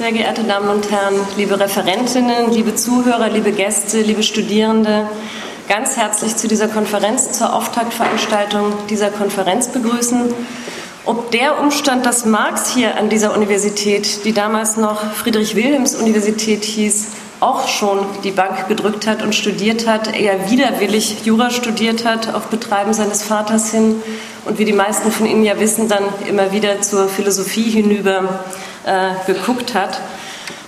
sehr geehrte Damen und Herren, liebe Referentinnen, liebe Zuhörer, liebe Gäste, liebe Studierende, ganz herzlich zu dieser Konferenz, zur Auftaktveranstaltung dieser Konferenz begrüßen. Ob der Umstand, dass Marx hier an dieser Universität, die damals noch Friedrich-Wilhelms-Universität hieß, auch schon die Bank gedrückt hat und studiert hat, eher widerwillig Jura studiert hat, auf Betreiben seines Vaters hin und wie die meisten von Ihnen ja wissen, dann immer wieder zur Philosophie hinüber äh, geguckt hat.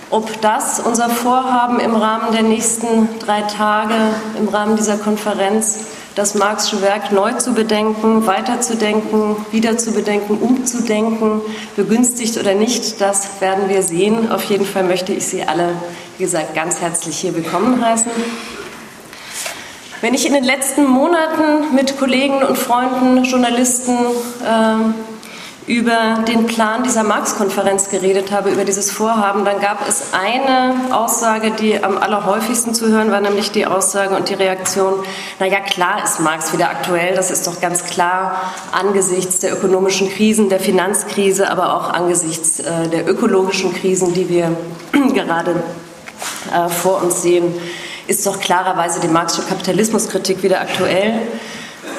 Ob das unser Vorhaben im Rahmen der nächsten drei Tage, im Rahmen dieser Konferenz, das Marxische Werk neu zu bedenken, weiterzudenken, wieder zu bedenken, umzudenken, begünstigt oder nicht, das werden wir sehen. Auf jeden Fall möchte ich Sie alle, wie gesagt, ganz herzlich hier willkommen heißen. Wenn ich in den letzten Monaten mit Kollegen und Freunden, Journalisten, äh, über den Plan dieser Marx-Konferenz geredet habe, über dieses Vorhaben, dann gab es eine Aussage, die am allerhäufigsten zu hören war, nämlich die Aussage und die Reaktion, na ja, klar ist Marx wieder aktuell, das ist doch ganz klar angesichts der ökonomischen Krisen, der Finanzkrise, aber auch angesichts äh, der ökologischen Krisen, die wir gerade äh, vor uns sehen, ist doch klarerweise die Marxische Kapitalismuskritik wieder aktuell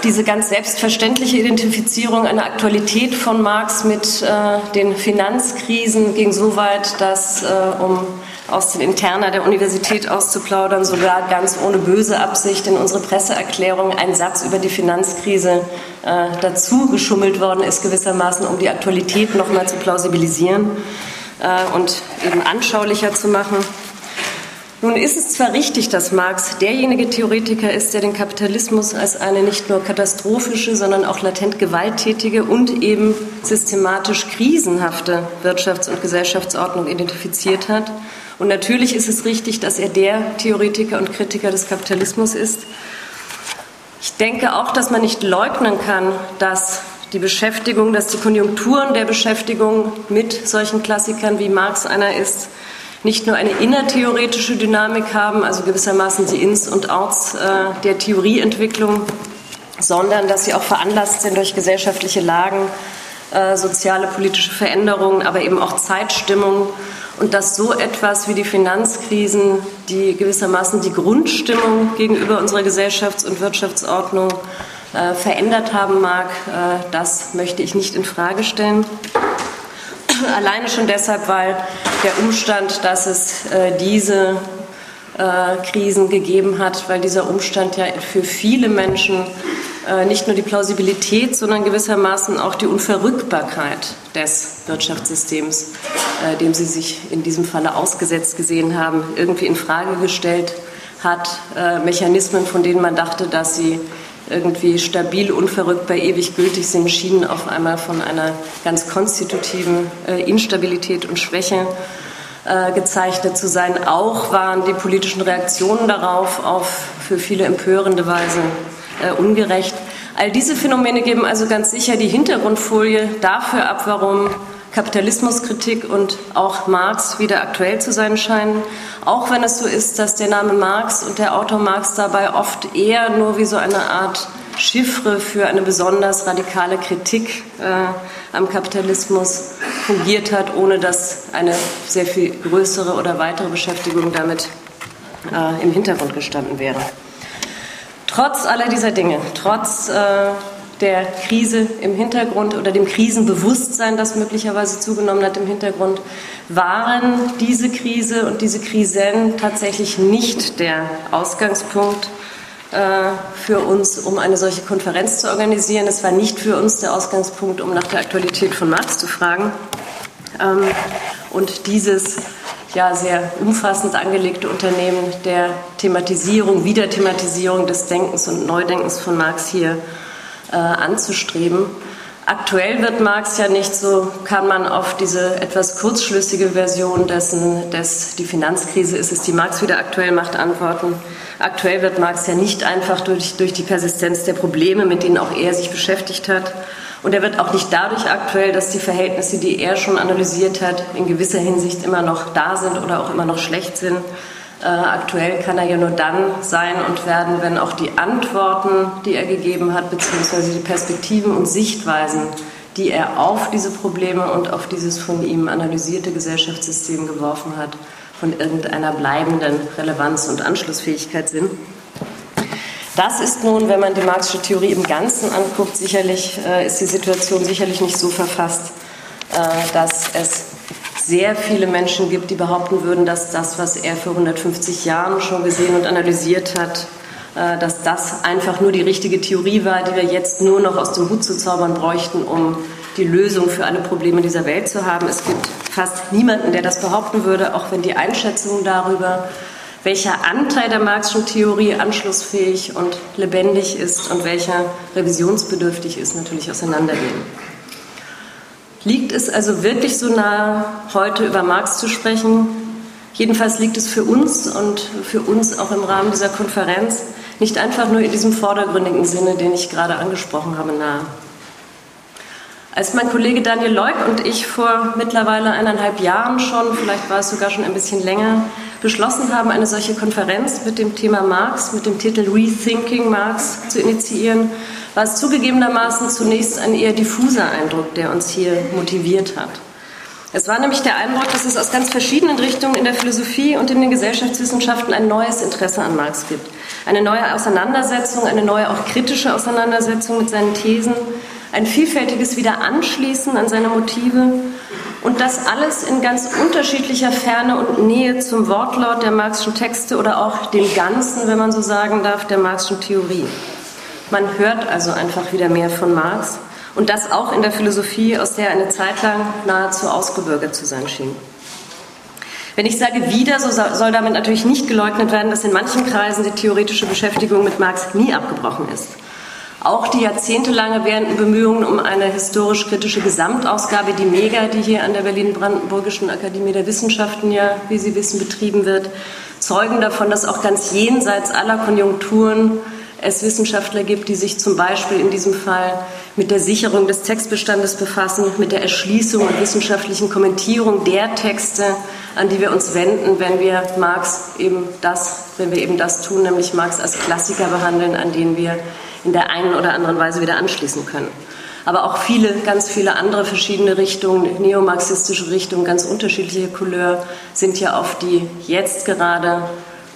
diese ganz selbstverständliche Identifizierung einer Aktualität von Marx mit äh, den Finanzkrisen ging so weit, dass, äh, um aus den Interna der Universität auszuplaudern, sogar ganz ohne böse Absicht in unsere Presseerklärung ein Satz über die Finanzkrise äh, dazu geschummelt worden ist, gewissermaßen, um die Aktualität nochmal zu plausibilisieren äh, und eben anschaulicher zu machen. Nun ist es zwar richtig, dass Marx derjenige Theoretiker ist, der den Kapitalismus als eine nicht nur katastrophische, sondern auch latent gewalttätige und eben systematisch krisenhafte Wirtschafts- und Gesellschaftsordnung identifiziert hat. Und natürlich ist es richtig, dass er der Theoretiker und Kritiker des Kapitalismus ist. Ich denke auch, dass man nicht leugnen kann, dass die Beschäftigung, dass die Konjunkturen der Beschäftigung mit solchen Klassikern wie Marx einer ist, nicht nur eine innertheoretische Dynamik haben, also gewissermaßen die Ins und Outs äh, der Theorieentwicklung, sondern dass sie auch veranlasst sind durch gesellschaftliche Lagen, äh, soziale, politische Veränderungen, aber eben auch Zeitstimmung und dass so etwas wie die Finanzkrisen, die gewissermaßen die Grundstimmung gegenüber unserer Gesellschafts- und Wirtschaftsordnung äh, verändert haben mag, das möchte ich nicht in Frage stellen. Alleine schon deshalb, weil der Umstand, dass es äh, diese äh, Krisen gegeben hat, weil dieser Umstand ja für viele Menschen äh, nicht nur die Plausibilität, sondern gewissermaßen auch die Unverrückbarkeit des Wirtschaftssystems, äh, dem sie sich in diesem Falle ausgesetzt gesehen haben, irgendwie in Frage gestellt hat. Äh, Mechanismen, von denen man dachte, dass sie irgendwie stabil, unverrückbar, ewig gültig sind, schienen auf einmal von einer ganz konstitutiven äh, Instabilität und Schwäche äh, gezeichnet zu sein. Auch waren die politischen Reaktionen darauf auf für viele empörende Weise äh, ungerecht. All diese Phänomene geben also ganz sicher die Hintergrundfolie dafür ab, warum Kapitalismuskritik und auch Marx wieder aktuell zu sein scheinen, auch wenn es so ist, dass der Name Marx und der Autor Marx dabei oft eher nur wie so eine Art Chiffre für eine besonders radikale Kritik äh, am Kapitalismus fungiert hat, ohne dass eine sehr viel größere oder weitere Beschäftigung damit äh, im Hintergrund gestanden wäre. Trotz aller dieser Dinge, trotz äh, der Krise im Hintergrund oder dem Krisenbewusstsein, das möglicherweise zugenommen hat im Hintergrund, waren diese Krise und diese Krisen tatsächlich nicht der Ausgangspunkt äh, für uns, um eine solche Konferenz zu organisieren. Es war nicht für uns der Ausgangspunkt, um nach der Aktualität von Marx zu fragen. Ähm, und dieses ja sehr umfassend angelegte Unternehmen der Thematisierung, Wiederthematisierung des Denkens und Neudenkens von Marx hier äh, anzustreben. Aktuell wird Marx ja nicht so, kann man auf diese etwas kurzschlüssige Version dessen, dass die Finanzkrise ist es, die Marx wieder aktuell macht, antworten. Aktuell wird Marx ja nicht einfach durch, durch die Persistenz der Probleme, mit denen auch er sich beschäftigt hat. Und er wird auch nicht dadurch aktuell, dass die Verhältnisse, die er schon analysiert hat, in gewisser Hinsicht immer noch da sind oder auch immer noch schlecht sind, äh, aktuell kann er ja nur dann sein und werden, wenn auch die Antworten, die er gegeben hat, beziehungsweise die Perspektiven und Sichtweisen, die er auf diese Probleme und auf dieses von ihm analysierte Gesellschaftssystem geworfen hat, von irgendeiner bleibenden Relevanz und Anschlussfähigkeit sind. Das ist nun, wenn man die Marxische Theorie im Ganzen anguckt, sicherlich äh, ist die Situation sicherlich nicht so verfasst, äh, dass es sehr viele Menschen gibt, die behaupten würden, dass das, was er vor 150 Jahren schon gesehen und analysiert hat, äh, dass das einfach nur die richtige Theorie war, die wir jetzt nur noch aus dem Hut zu zaubern bräuchten, um die Lösung für alle Probleme dieser Welt zu haben. Es gibt fast niemanden, der das behaupten würde, auch wenn die Einschätzung darüber, welcher Anteil der Marxischen Theorie anschlussfähig und lebendig ist und welcher revisionsbedürftig ist, natürlich auseinandergehen. Liegt es also wirklich so nahe, heute über Marx zu sprechen? Jedenfalls liegt es für uns und für uns auch im Rahmen dieser Konferenz nicht einfach nur in diesem vordergründigen Sinne, den ich gerade angesprochen habe, nahe. Als mein Kollege Daniel Leuk und ich vor mittlerweile eineinhalb Jahren schon, vielleicht war es sogar schon ein bisschen länger, beschlossen haben, eine solche Konferenz mit dem Thema Marx, mit dem Titel Rethinking Marx zu initiieren, war es zugegebenermaßen zunächst ein eher diffuser Eindruck, der uns hier motiviert hat. Es war nämlich der Eindruck, dass es aus ganz verschiedenen Richtungen in der Philosophie und in den Gesellschaftswissenschaften ein neues Interesse an Marx gibt. Eine neue Auseinandersetzung, eine neue auch kritische Auseinandersetzung mit seinen Thesen, ein vielfältiges Wiederanschließen an seine Motive und das alles in ganz unterschiedlicher Ferne und Nähe zum Wortlaut der Marxischen Texte oder auch dem Ganzen, wenn man so sagen darf, der Marxischen Theorie. Man hört also einfach wieder mehr von Marx und das auch in der Philosophie, aus der er eine Zeit lang nahezu ausgebürgert zu sein schien. Wenn ich sage wieder, so soll damit natürlich nicht geleugnet werden, dass in manchen Kreisen die theoretische Beschäftigung mit Marx nie abgebrochen ist. Auch die jahrzehntelange währenden Bemühungen um eine historisch-kritische Gesamtausgabe, die MEGA, die hier an der Berlin-Brandenburgischen Akademie der Wissenschaften ja, wie Sie wissen, betrieben wird, zeugen davon, dass auch ganz jenseits aller Konjunkturen es Wissenschaftler gibt, die sich zum Beispiel in diesem Fall mit der Sicherung des Textbestandes befassen, mit der Erschließung und wissenschaftlichen Kommentierung der Texte, an die wir uns wenden, wenn wir Marx eben das, wenn wir eben das tun, nämlich Marx als Klassiker behandeln, an den wir in der einen oder anderen Weise wieder anschließen können. Aber auch viele, ganz viele andere verschiedene Richtungen, neomarxistische Richtungen, ganz unterschiedliche Couleur, sind ja auf die jetzt gerade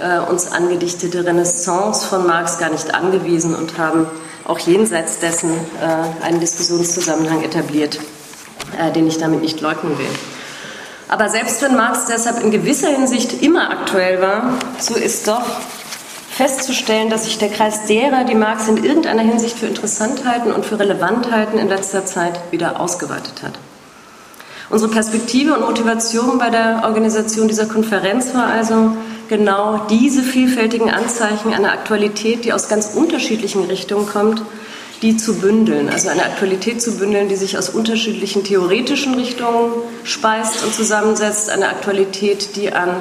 äh, uns angedichtete Renaissance von Marx gar nicht angewiesen und haben auch jenseits dessen äh, einen Diskussionszusammenhang etabliert, äh, den ich damit nicht leugnen will. Aber selbst wenn Marx deshalb in gewisser Hinsicht immer aktuell war, so ist doch festzustellen, dass sich der Kreis derer, die Marx in irgendeiner Hinsicht für interessant halten und für relevant halten, in letzter Zeit wieder ausgeweitet hat. Unsere Perspektive und Motivation bei der Organisation dieser Konferenz war also, genau diese vielfältigen Anzeichen einer Aktualität, die aus ganz unterschiedlichen Richtungen kommt, die zu bündeln. Also eine Aktualität zu bündeln, die sich aus unterschiedlichen theoretischen Richtungen speist und zusammensetzt. Eine Aktualität, die an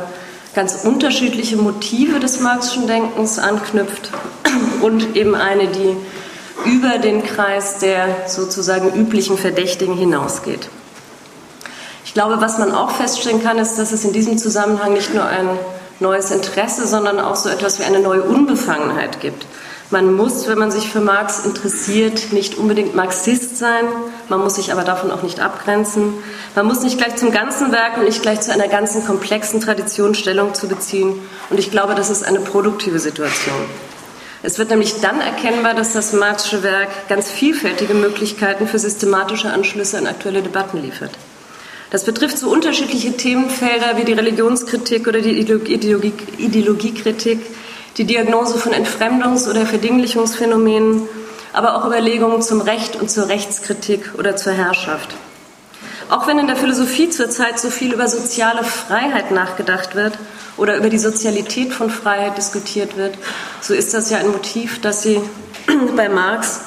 ganz unterschiedliche Motive des Marxischen Denkens anknüpft und eben eine, die über den Kreis der sozusagen üblichen Verdächtigen hinausgeht. Ich glaube, was man auch feststellen kann, ist, dass es in diesem Zusammenhang nicht nur ein neues Interesse, sondern auch so etwas wie eine neue Unbefangenheit gibt. Man muss, wenn man sich für Marx interessiert, nicht unbedingt Marxist sein, man muss sich aber davon auch nicht abgrenzen. Man muss nicht gleich zum ganzen Werk und nicht gleich zu einer ganzen komplexen Tradition Stellung zu beziehen. Und ich glaube, das ist eine produktive Situation. Es wird nämlich dann erkennbar, dass das Marxische Werk ganz vielfältige Möglichkeiten für systematische Anschlüsse an aktuelle Debatten liefert. Das betrifft so unterschiedliche Themenfelder wie die Religionskritik oder die Ideologie, Ideologiekritik, die Diagnose von Entfremdungs- oder Verdinglichungsphänomenen, aber auch Überlegungen zum Recht und zur Rechtskritik oder zur Herrschaft. Auch wenn in der Philosophie zurzeit so viel über soziale Freiheit nachgedacht wird oder über die Sozialität von Freiheit diskutiert wird, so ist das ja ein Motiv, das Sie bei Marx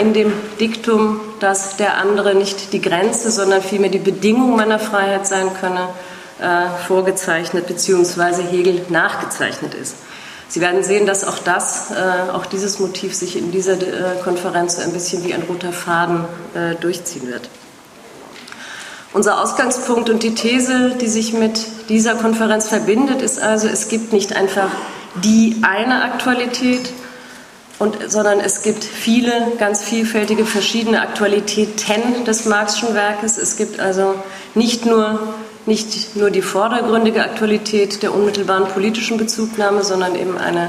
in dem Diktum, dass der andere nicht die Grenze, sondern vielmehr die Bedingung meiner Freiheit sein könne, äh, vorgezeichnet bzw. Hegel nachgezeichnet ist. Sie werden sehen, dass auch das, äh, auch dieses Motiv sich in dieser Konferenz so ein bisschen wie ein roter Faden durchziehen wird. Unser Ausgangspunkt und die These, die sich mit dieser Konferenz verbindet, ist also, es gibt nicht einfach die eine Aktualität, und, sondern es gibt viele, ganz vielfältige, verschiedene Aktualitäten des Marxischen Werkes. Es gibt also nicht nur, nicht nur die vordergründige Aktualität der unmittelbaren politischen Bezugnahme, sondern eben eine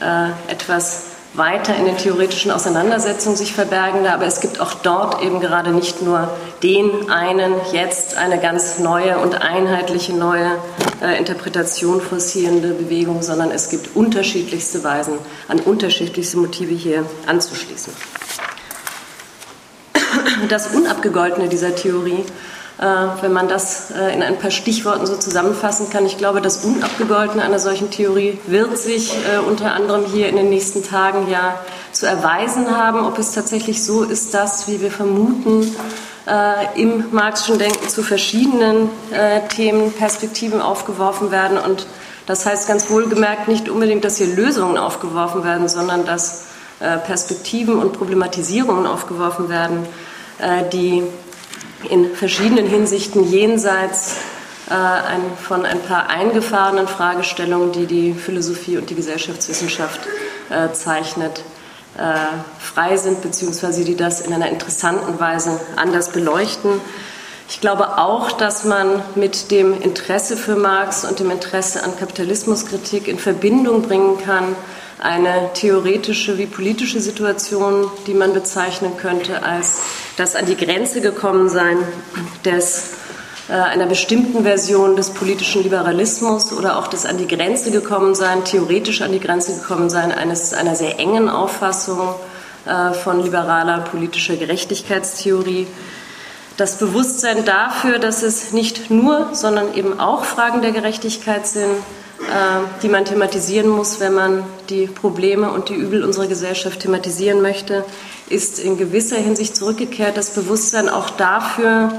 äh, etwas weiter in den theoretischen Auseinandersetzungen sich verbergende, aber es gibt auch dort eben gerade nicht nur den einen, jetzt eine ganz neue und einheitliche neue äh, Interpretation forcierende Bewegung, sondern es gibt unterschiedlichste Weisen, an unterschiedlichste Motive hier anzuschließen. Das Unabgegoltene dieser Theorie wenn man das äh, in ein paar Stichworten so zusammenfassen kann. Ich glaube, das Unabgegoltene einer solchen Theorie wird sich äh, unter anderem hier in den nächsten Tagen ja zu erweisen haben, ob es tatsächlich so ist, dass, wie wir vermuten, im marxischen Denken zu verschiedenen Themen Perspektiven aufgeworfen werden. Und das heißt ganz wohlgemerkt nicht unbedingt, dass hier Lösungen aufgeworfen werden, sondern dass Perspektiven und Problematisierungen aufgeworfen werden, die in verschiedenen Hinsichten jenseits äh, ein, von ein paar eingefahrenen Fragestellungen, die die Philosophie und die Gesellschaftswissenschaft äh, zeichnet, äh, frei sind, beziehungsweise die das in einer interessanten Weise anders beleuchten. Ich glaube auch, dass man mit dem Interesse für Marx und dem Interesse an Kapitalismuskritik in Verbindung bringen kann, eine theoretische wie politische Situation, die man bezeichnen könnte als das an die Grenze gekommen sein des äh, einer bestimmten Version des politischen Liberalismus oder auch das an die Grenze gekommen sein, theoretisch an die Grenze gekommen sein eines einer sehr engen Auffassung äh, von liberaler politischer Gerechtigkeitstheorie. Das Bewusstsein dafür, dass es nicht nur, sondern eben auch Fragen der Gerechtigkeit sind, die man thematisieren muss, wenn man die Probleme und die Übel unserer Gesellschaft thematisieren möchte, ist in gewisser Hinsicht zurückgekehrt. Das Bewusstsein auch dafür,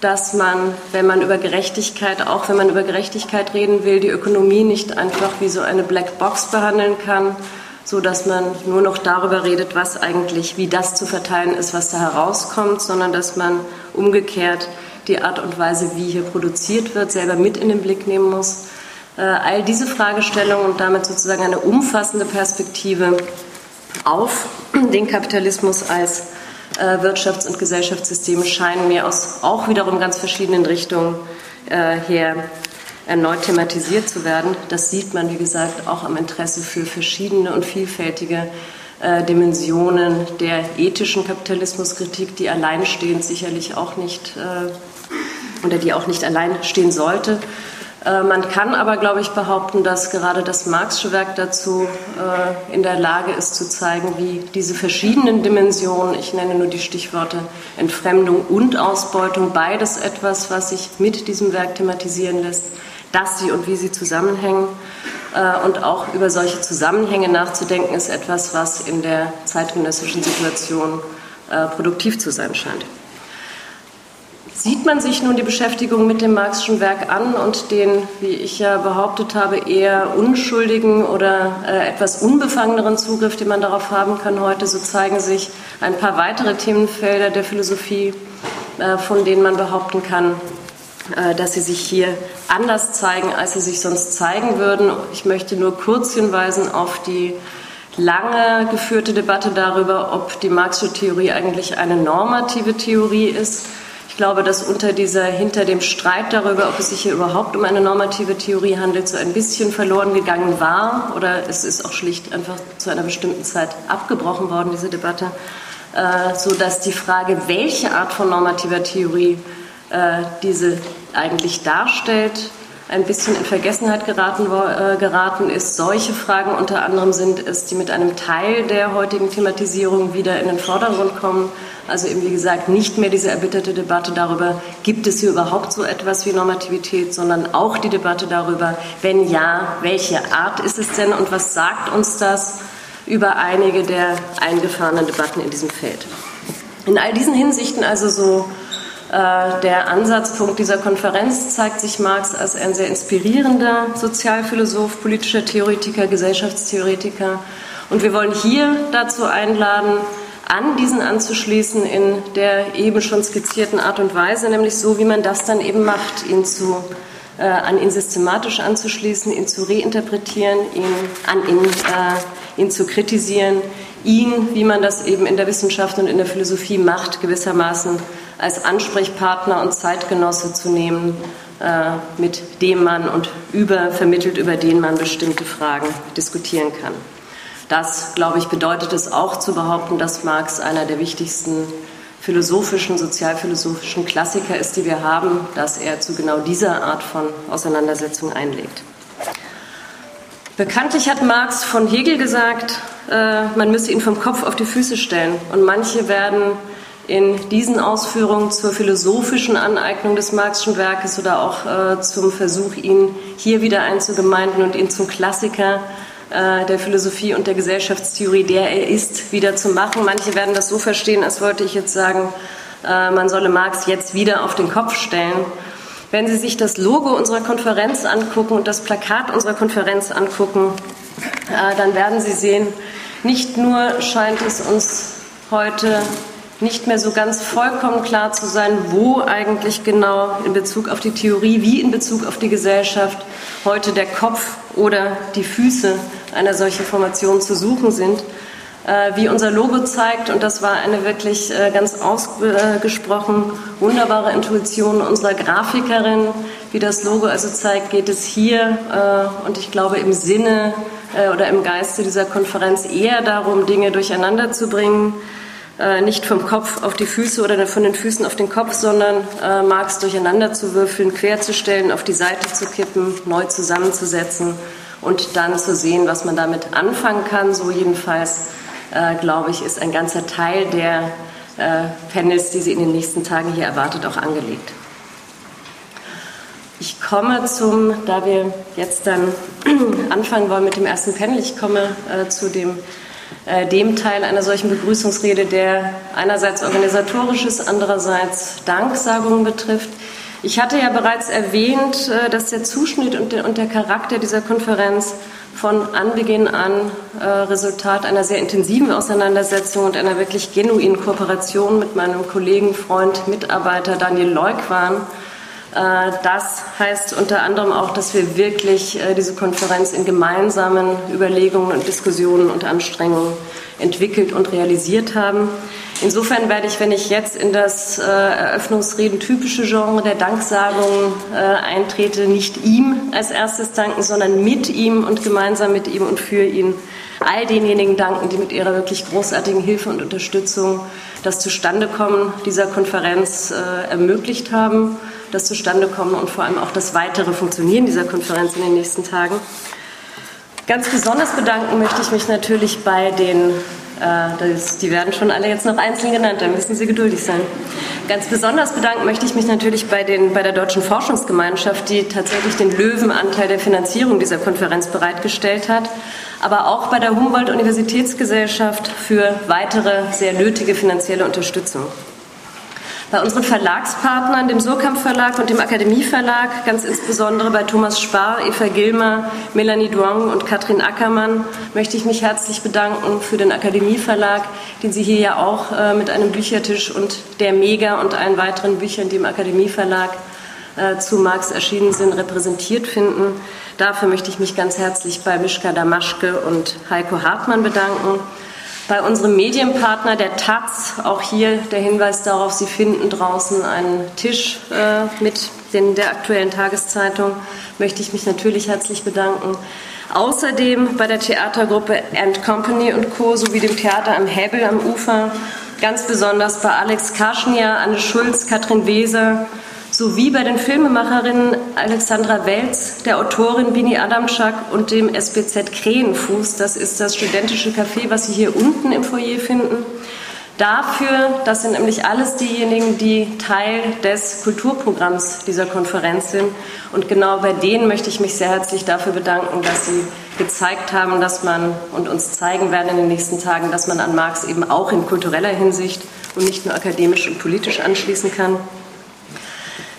dass man, wenn man über Gerechtigkeit, auch wenn man über Gerechtigkeit reden will, die Ökonomie nicht einfach wie so eine Black Box behandeln kann, so dass man nur noch darüber redet, was eigentlich, wie das zu verteilen ist, was da herauskommt, sondern dass man umgekehrt die Art und Weise, wie hier produziert wird, selber mit in den Blick nehmen muss all diese Fragestellungen und damit sozusagen eine umfassende Perspektive auf den Kapitalismus als äh, Wirtschafts- und Gesellschaftssystem scheinen mir aus auch wiederum ganz verschiedenen Richtungen äh, her erneut thematisiert zu werden. Das sieht man, wie gesagt, auch am Interesse für verschiedene und vielfältige Dimensionen der ethischen Kapitalismuskritik, die alleinstehend sicherlich auch nicht oder die auch nicht allein stehen sollte. Äh, man kann aber, glaube ich, behaupten, dass gerade das Marxische Werk dazu äh, in der Lage ist zu zeigen, wie diese verschiedenen Dimensionen, ich nenne nur die Stichworte Entfremdung und Ausbeutung, beides etwas, was sich mit diesem Werk thematisieren lässt, dass sie und wie sie zusammenhängen. Äh, und auch über solche Zusammenhänge nachzudenken, ist etwas, was in der zeitgenössischen Situation produktiv zu sein scheint. Sieht man sich nun die Beschäftigung mit dem Marxischen Werk an und den, wie ich ja behauptet habe, eher unschuldigen oder äh, etwas unbefangeneren Zugriff, den man darauf haben kann heute, so zeigen sich ein paar weitere Themenfelder der Philosophie, äh, von denen man behaupten kann, äh, dass sie sich hier anders zeigen, als sie sich sonst zeigen würden. Ich möchte nur kurz hinweisen auf die lange geführte Debatte darüber, ob die Marxische Theorie eigentlich eine normative Theorie ist glaube, dass unter dieser, hinter dem Streit darüber, ob es sich hier überhaupt um eine normative Theorie handelt, so ein bisschen verloren gegangen war oder es ist auch schlicht einfach zu einer bestimmten Zeit abgebrochen worden, diese Debatte, äh, so dass die Frage, welche Art von normativer Theorie äh, diese eigentlich darstellt, ein bisschen in Vergessenheit geraten, äh, geraten ist. Solche Fragen unter anderem sind es, die mit einem Teil der heutigen Thematisierung wieder in den Vordergrund kommen. Also eben wie gesagt nicht mehr diese erbitterte Debatte darüber, gibt es hier überhaupt so etwas wie Normativität, sondern auch die Debatte darüber, wenn ja, welche Art ist es denn und was sagt uns das über einige der eingefahrenen Debatten in diesem Feld. In all diesen Hinsichten also so der Ansatzpunkt dieser Konferenz zeigt sich Marx als ein sehr inspirierender Sozialphilosoph, politischer Theoretiker, Gesellschaftstheoretiker. Und wir wollen hier dazu einladen, an diesen anzuschließen in der eben schon skizzierten Art und Weise, nämlich so, wie man das dann eben macht, ihn zu, äh, an ihn systematisch anzuschließen, ihn zu reinterpretieren, ihn, an ihn, äh, ihn zu kritisieren, ihn, wie man das eben in der Wissenschaft und in der Philosophie macht, gewissermaßen als Ansprechpartner und Zeitgenosse zu nehmen, äh, mit dem man und über, vermittelt, über den man bestimmte Fragen diskutieren kann. Das, glaube ich, bedeutet es auch zu behaupten, dass Marx einer der wichtigsten philosophischen, sozialphilosophischen Klassiker ist, die wir haben, dass er zu genau dieser Art von Auseinandersetzung einlegt. Bekanntlich hat Marx von Hegel gesagt, äh, man müsse ihn vom Kopf auf die Füße stellen. Und manche werden in diesen Ausführungen zur philosophischen Aneignung des Marxischen Werkes oder auch äh, zum Versuch, ihn hier wieder einzugemeinden und ihn zum Klassiker äh, der Philosophie und der Gesellschaftstheorie, der er ist, wieder zu machen. Manche werden das so verstehen, als wollte ich jetzt sagen, man solle Marx jetzt wieder auf den Kopf stellen. Wenn Sie sich das Logo unserer Konferenz angucken und das Plakat unserer Konferenz angucken, äh, dann werden Sie sehen, nicht nur scheint es uns heute nicht mehr so ganz vollkommen klar zu sein, wo eigentlich genau in Bezug auf die Theorie wie in Bezug auf die Gesellschaft heute der Kopf oder die Füße einer solchen Formation zu suchen sind. Äh, wie unser Logo zeigt, und das war eine wirklich äh, ganz ausgesprochen wunderbare Intuition unserer Grafikerin, wie das Logo also zeigt, geht es hier äh, und ich glaube im Sinne oder im Geiste dieser Konferenz eher darum, Dinge durcheinander zu bringen, nicht vom Kopf auf die Füße oder von den Füßen auf den Kopf, sondern Marx durcheinander zu würfeln, querzustellen, auf die Seite zu kippen, neu zusammenzusetzen und dann zu sehen, was man damit anfangen kann. So jedenfalls, äh, glaube ich, ist ein ganzer Teil der äh, Panels, die Sie in den nächsten Tagen hier erwartet, auch angelegt. Ich komme zum, da wir jetzt dann anfangen wollen mit dem ersten Panel, ich komme äh, zu dem, äh, dem Teil einer solchen Begrüßungsrede, der einerseits organisatorisches, andererseits Danksagungen betrifft. Ich hatte ja bereits erwähnt, äh, dass der Zuschnitt und der, und der Charakter dieser Konferenz von Anbeginn an äh, Resultat einer sehr intensiven Auseinandersetzung und einer wirklich genuinen Kooperation mit meinem Kollegen, Freund, Mitarbeiter Daniel Leuk waren. Äh, das heißt unter anderem auch, dass wir wirklich äh, diese Konferenz in gemeinsamen Überlegungen und Diskussionen und Anstrengungen entwickelt und realisiert haben. Insofern werde ich, wenn ich jetzt in das äh, Eröffnungsreden typische Genre der Danksagung äh, eintrete, nicht ihm als erstes danken, sondern mit ihm und gemeinsam mit ihm und für ihn all denjenigen danken, die mit ihrer wirklich großartigen Hilfe und Unterstützung das Zustandekommen dieser Konferenz äh, ermöglicht haben, das Zustandekommen und vor allem auch das weitere Funktionieren dieser Konferenz in den nächsten Tagen. Ganz besonders bedanken möchte ich mich natürlich bei den das, die werden schon alle jetzt noch einzeln genannt, da müssen Sie geduldig sein. Ganz besonders bedanken möchte ich mich natürlich bei, den, bei der Deutschen Forschungsgemeinschaft, die tatsächlich den Löwenanteil der Finanzierung dieser Konferenz bereitgestellt hat, aber auch bei der Humboldt-Universitätsgesellschaft für weitere sehr nötige finanzielle Unterstützung. Bei unseren Verlagspartnern, dem Surkamp Verlag und dem Akademie Verlag, ganz insbesondere bei Thomas Spar, Eva Gilmer, Melanie Duong und Katrin Ackermann, möchte ich mich herzlich bedanken für den Akademie Verlag, den Sie hier ja auch äh, mit einem Büchertisch und der Mega und allen weiteren Büchern, die im Akademie Verlag äh, zu Marx erschienen sind, repräsentiert finden. Dafür möchte ich mich ganz herzlich bei Mischka Damaschke und Heiko Hartmann bedanken. Bei unserem Medienpartner der Taz, auch hier der Hinweis darauf, Sie finden draußen einen Tisch äh, mit den, der aktuellen Tageszeitung, möchte ich mich natürlich herzlich bedanken. Außerdem bei der Theatergruppe And Company und Co. sowie dem Theater am Hebel am Ufer, ganz besonders bei Alex Karschnia, Anne Schulz, Katrin Weser, sowie bei den Filmemacherinnen Alexandra Welz, der Autorin Bini Adamczak und dem SBZ Krähenfuß. Das ist das studentische Café, was Sie hier unten im Foyer finden. Dafür, das sind nämlich alles diejenigen, die Teil des Kulturprogramms dieser Konferenz sind. Und genau bei denen möchte ich mich sehr herzlich dafür bedanken, dass sie gezeigt haben, dass man und uns zeigen werden in den nächsten Tagen, dass man an Marx eben auch in kultureller Hinsicht und nicht nur akademisch und politisch anschließen kann.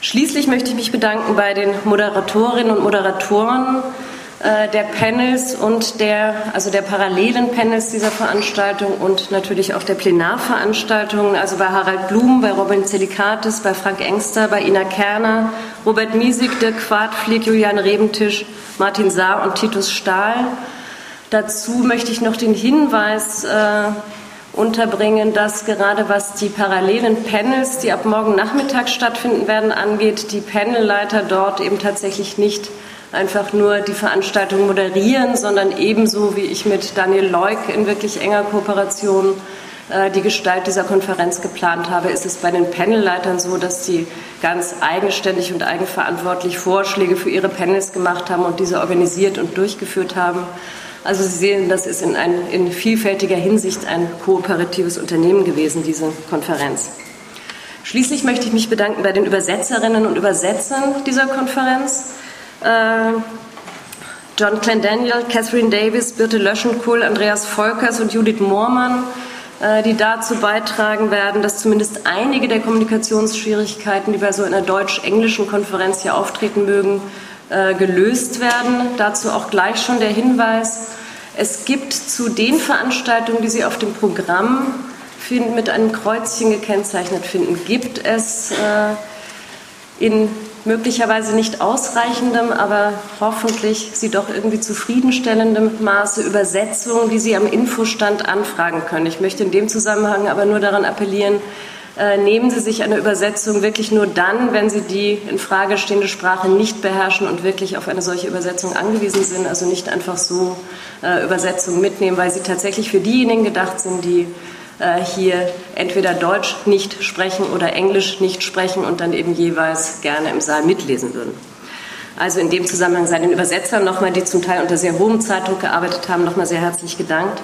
Schließlich möchte ich mich bedanken bei den Moderatorinnen und Moderatoren äh, der Panels und der, also der parallelen Panels dieser Veranstaltung und natürlich auch der Plenarveranstaltungen, also bei Harald Blum, bei Robin Zelikatis, bei Frank Engster, bei Ina Kerner, Robert Miesig, Dirk Quartflieg, Julian Rebentisch, Martin Saar und Titus Stahl. Dazu möchte ich noch den Hinweis äh, unterbringen, dass gerade was die parallelen Panels, die ab morgen Nachmittag stattfinden werden, angeht, die Panelleiter dort eben tatsächlich nicht einfach nur die Veranstaltung moderieren, sondern ebenso wie ich mit Daniel Leuk in wirklich enger Kooperation äh, die Gestalt dieser Konferenz geplant habe, ist es bei den Panelleitern so, dass sie ganz eigenständig und eigenverantwortlich Vorschläge für ihre Panels gemacht haben und diese organisiert und durchgeführt haben. Also Sie sehen, das ist in, ein, in vielfältiger Hinsicht ein kooperatives Unternehmen gewesen, diese Konferenz. Schließlich möchte ich mich bedanken bei den Übersetzerinnen und Übersetzern dieser Konferenz. Äh, John Clendaniel, Catherine Davis, Birte Löschenkohl, Andreas Volkers und Judith Moormann, äh, die dazu beitragen werden, dass zumindest einige der Kommunikationsschwierigkeiten, die bei so einer deutsch-englischen Konferenz hier auftreten mögen, äh, gelöst werden. Dazu auch gleich schon der Hinweis, es gibt zu den Veranstaltungen, die Sie auf dem Programm finden, mit einem Kreuzchen gekennzeichnet finden, gibt es äh, in möglicherweise nicht ausreichendem, aber hoffentlich Sie doch irgendwie zufriedenstellendem Maße Übersetzungen, die Sie am Infostand anfragen können. Ich möchte in dem Zusammenhang aber nur daran appellieren, äh, nehmen Sie sich eine Übersetzung wirklich nur dann, wenn Sie die in Frage stehende Sprache nicht beherrschen und wirklich auf eine solche Übersetzung angewiesen sind. Also nicht einfach so äh, Übersetzungen mitnehmen, weil sie tatsächlich für diejenigen gedacht sind, die äh, hier entweder Deutsch nicht sprechen oder Englisch nicht sprechen und dann eben jeweils gerne im Saal mitlesen würden. Also in dem Zusammenhang sei den Übersetzern nochmal, die zum Teil unter sehr hohem Zeitdruck gearbeitet haben, nochmal sehr herzlich gedankt.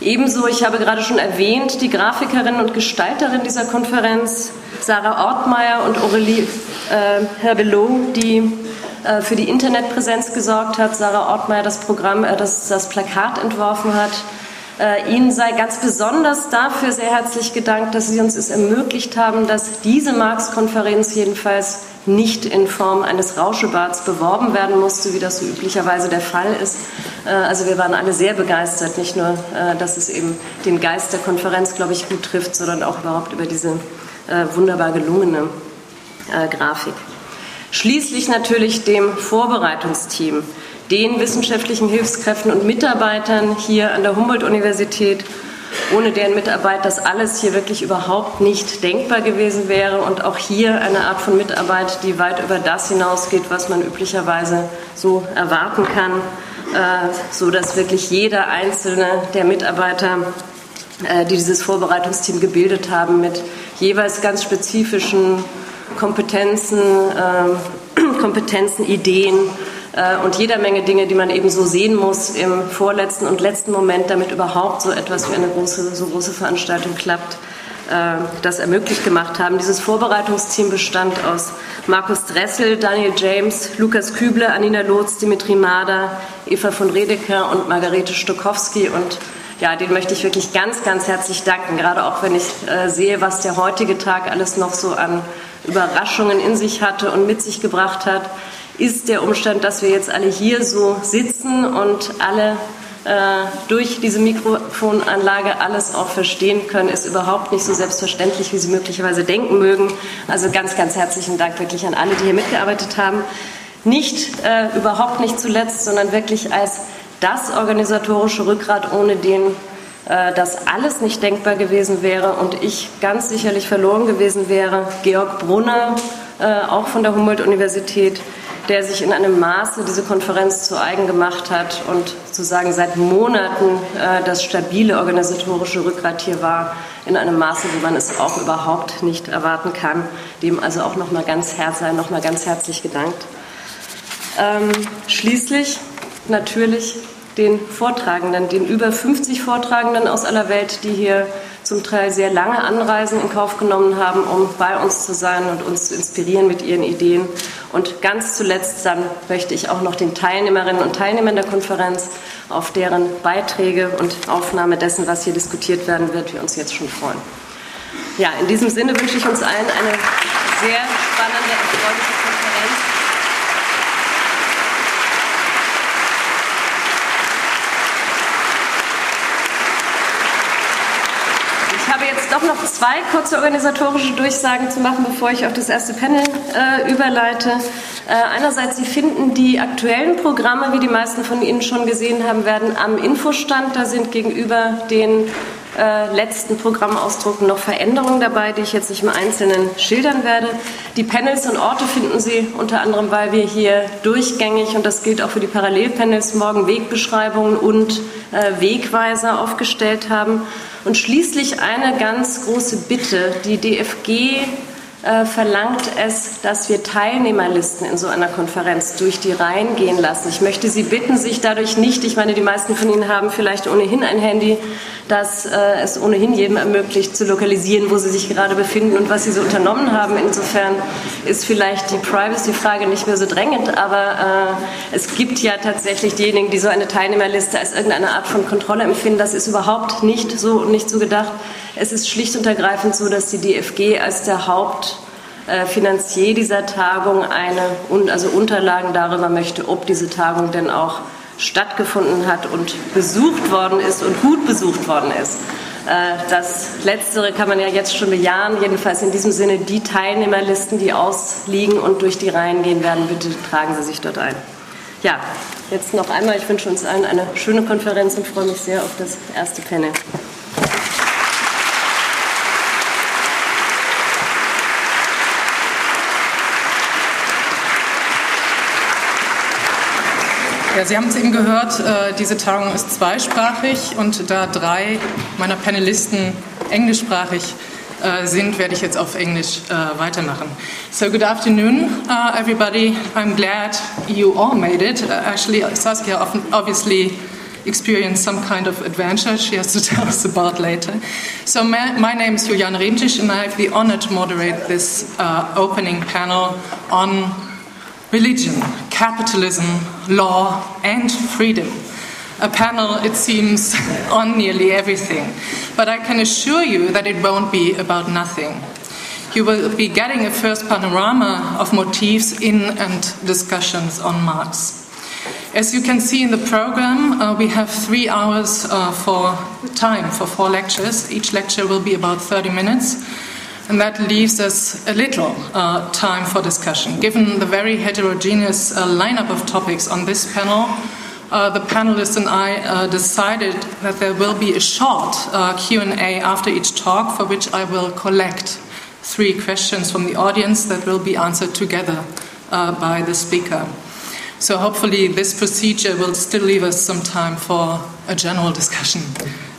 Ebenso, ich habe gerade schon erwähnt, die Grafikerin und Gestalterin dieser Konferenz, Sarah Ortmeier und Aurélie äh, Herbelot, die äh, für die Internetpräsenz gesorgt hat. Sarah Ortmeier das Programm, äh, das, das Plakat entworfen hat. Äh, Ihnen sei ganz besonders dafür sehr herzlich gedankt, dass Sie uns es ermöglicht haben, dass diese Marx-Konferenz jedenfalls nicht in Form eines Rauschebads beworben werden musste, wie das so üblicherweise der Fall ist. Äh, also wir waren alle sehr begeistert, nicht nur, äh, dass es eben den Geist der Konferenz, glaube ich, gut trifft, sondern auch überhaupt über diese äh, wunderbar gelungene Grafik. Schließlich natürlich dem Vorbereitungsteam, den wissenschaftlichen Hilfskräften und Mitarbeitern hier an der Humboldt-Universität ohne deren Mitarbeit das alles hier wirklich überhaupt nicht denkbar gewesen wäre und auch hier eine Art von Mitarbeit, die weit über das hinausgeht, was man üblicherweise so erwarten kann, äh, so dass wirklich jeder einzelne der Mitarbeiter, äh, die dieses Vorbereitungsteam gebildet haben, mit jeweils ganz spezifischen Kompetenzen, äh, Kompetenzen, Ideen und jeder Menge Dinge, die man eben so sehen muss im vorletzten und letzten Moment, damit überhaupt so etwas wie eine große, so große Veranstaltung klappt, äh, das ermöglicht gemacht haben. Dieses Vorbereitungsteam bestand aus Markus Dressel, Daniel James, Lukas Küble, Anina Lotz, Dimitri Mader, Eva von Redeker und Margarete Stokowski. Und ja, den möchte ich wirklich ganz, ganz herzlich danken, gerade auch wenn ich äh, sehe, was der heutige Tag alles noch so an Überraschungen in sich hatte und mit sich gebracht hat ist der Umstand, dass wir jetzt alle hier so sitzen und alle äh, durch diese Mikrofonanlage alles auch verstehen können, ist überhaupt nicht so selbstverständlich, wie Sie möglicherweise denken mögen. Also ganz, ganz herzlichen Dank wirklich an alle, die hier mitgearbeitet haben. Nicht äh, überhaupt nicht zuletzt, sondern wirklich als das organisatorische Rückgrat, ohne den äh, das alles nicht denkbar gewesen wäre und ich ganz sicherlich verloren gewesen wäre. Georg Brunner, äh, auch von der Humboldt-Universität, der sich in einem Maße diese Konferenz zu eigen gemacht hat und sozusagen seit Monaten äh, das stabile organisatorische Rückgrat hier war, in einem Maße, wie man es auch überhaupt nicht erwarten kann. Dem also auch nochmal ganz, noch ganz herzlich gedankt. Ähm, schließlich natürlich den Vortragenden, den über 50 Vortragenden aus aller Welt, die hier zum Teil sehr lange Anreisen in Kauf genommen haben, um bei uns zu sein und uns zu inspirieren mit ihren Ideen. Und ganz zuletzt dann möchte ich auch noch den Teilnehmerinnen und Teilnehmern der Konferenz auf deren Beiträge und Aufnahme dessen, was hier diskutiert werden wird, wir uns jetzt schon freuen. Ja, in diesem Sinne wünsche ich uns allen eine sehr spannende, erfreuliche Konferenz. doch noch zwei kurze organisatorische Durchsagen zu machen, bevor ich auf das erste Panel äh, überleite. Äh, einerseits, Sie finden die aktuellen Programme, wie die meisten von Ihnen schon gesehen haben werden, am Infostand. Da sind gegenüber den äh, letzten Programmausdrucken noch Veränderungen dabei, die ich jetzt nicht im Einzelnen schildern werde. Die Panels und Orte finden Sie unter anderem, weil wir hier durchgängig, und das gilt auch für die Parallelpanels, morgen Wegbeschreibungen und äh, Wegweiser aufgestellt haben. Und schließlich eine ganz große Bitte. Die DFG äh, verlangt es, dass wir Teilnehmerlisten in so einer Konferenz durch die Reihen gehen lassen. Ich möchte Sie bitten, sich dadurch nicht, ich meine, die meisten von Ihnen haben vielleicht ohnehin ein Handy, das äh, es ohnehin jedem ermöglicht, zu lokalisieren, wo Sie sich gerade befinden und was Sie so unternommen haben. Insofern ist vielleicht die Privacy-Frage nicht mehr so drängend, aber äh, es gibt ja tatsächlich diejenigen, die so eine Teilnehmerliste als irgendeine Art von Kontrolle empfinden. Das ist überhaupt nicht so und nicht so gedacht. Es ist schlicht und ergreifend so, dass die DFG als der Hauptfinanzier dieser Tagung eine, also Unterlagen darüber möchte, ob diese Tagung denn auch stattgefunden hat und besucht worden ist und gut besucht worden ist. Äh, das Letztere kann man ja jetzt schon bejahen. Jedenfalls in diesem Sinne die Teilnehmerlisten, die ausliegen und durch die Reihen gehen werden, bitte tragen Sie sich dort ein. Ja, jetzt noch einmal. Ich wünsche uns allen eine schöne Konferenz und freue mich sehr auf das erste Panel. Ja, Sie haben es eben gehört, äh, diese Tagung ist zweisprachig und da drei meiner Panelisten englischsprachig äh, sind, werde ich jetzt auf Englisch äh, weitermachen. So good afternoon, uh, everybody. I'm glad you all made it. Uh, actually, Saskia obviously experienced some kind of adventure she has to tell us about later. So my, my name is Julian Remtisch and I have the honor to moderate this uh, opening panel on religion, capitalism, law, and freedom. A panel, it seems, on nearly everything. But I can assure you that it won't be about nothing. You will be getting a first panorama of motifs in and discussions on Marx. As you can see in the program, uh, we have three hours uh, for time for four lectures. Each lecture will be about 30 minutes and that leaves us a little uh, time for discussion. Given the very heterogeneous uh, lineup of topics on this panel, uh, the panelists and I uh, decided that there will be a short uh, Q&A after each talk for which I will collect three questions from the audience that will be answered together uh, by the speaker. So hopefully this procedure will still leave us some time for a general discussion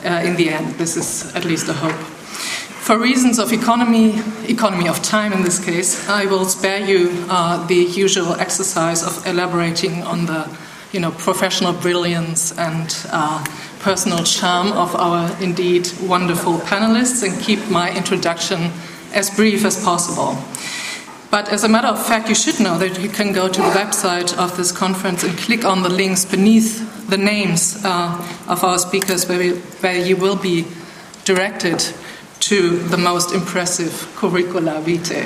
in the end. This is at least a hope. For reasons of economy, economy of time in this case, I will spare you uh, the usual exercise of elaborating on the you know, professional brilliance and uh, personal charm of our indeed wonderful panelists and keep my introduction as brief as possible. But as a matter of fact, you should know that you can go to the website of this conference and click on the links beneath the names uh, of our speakers, where, we, where you will be directed to the most impressive curricula vitae.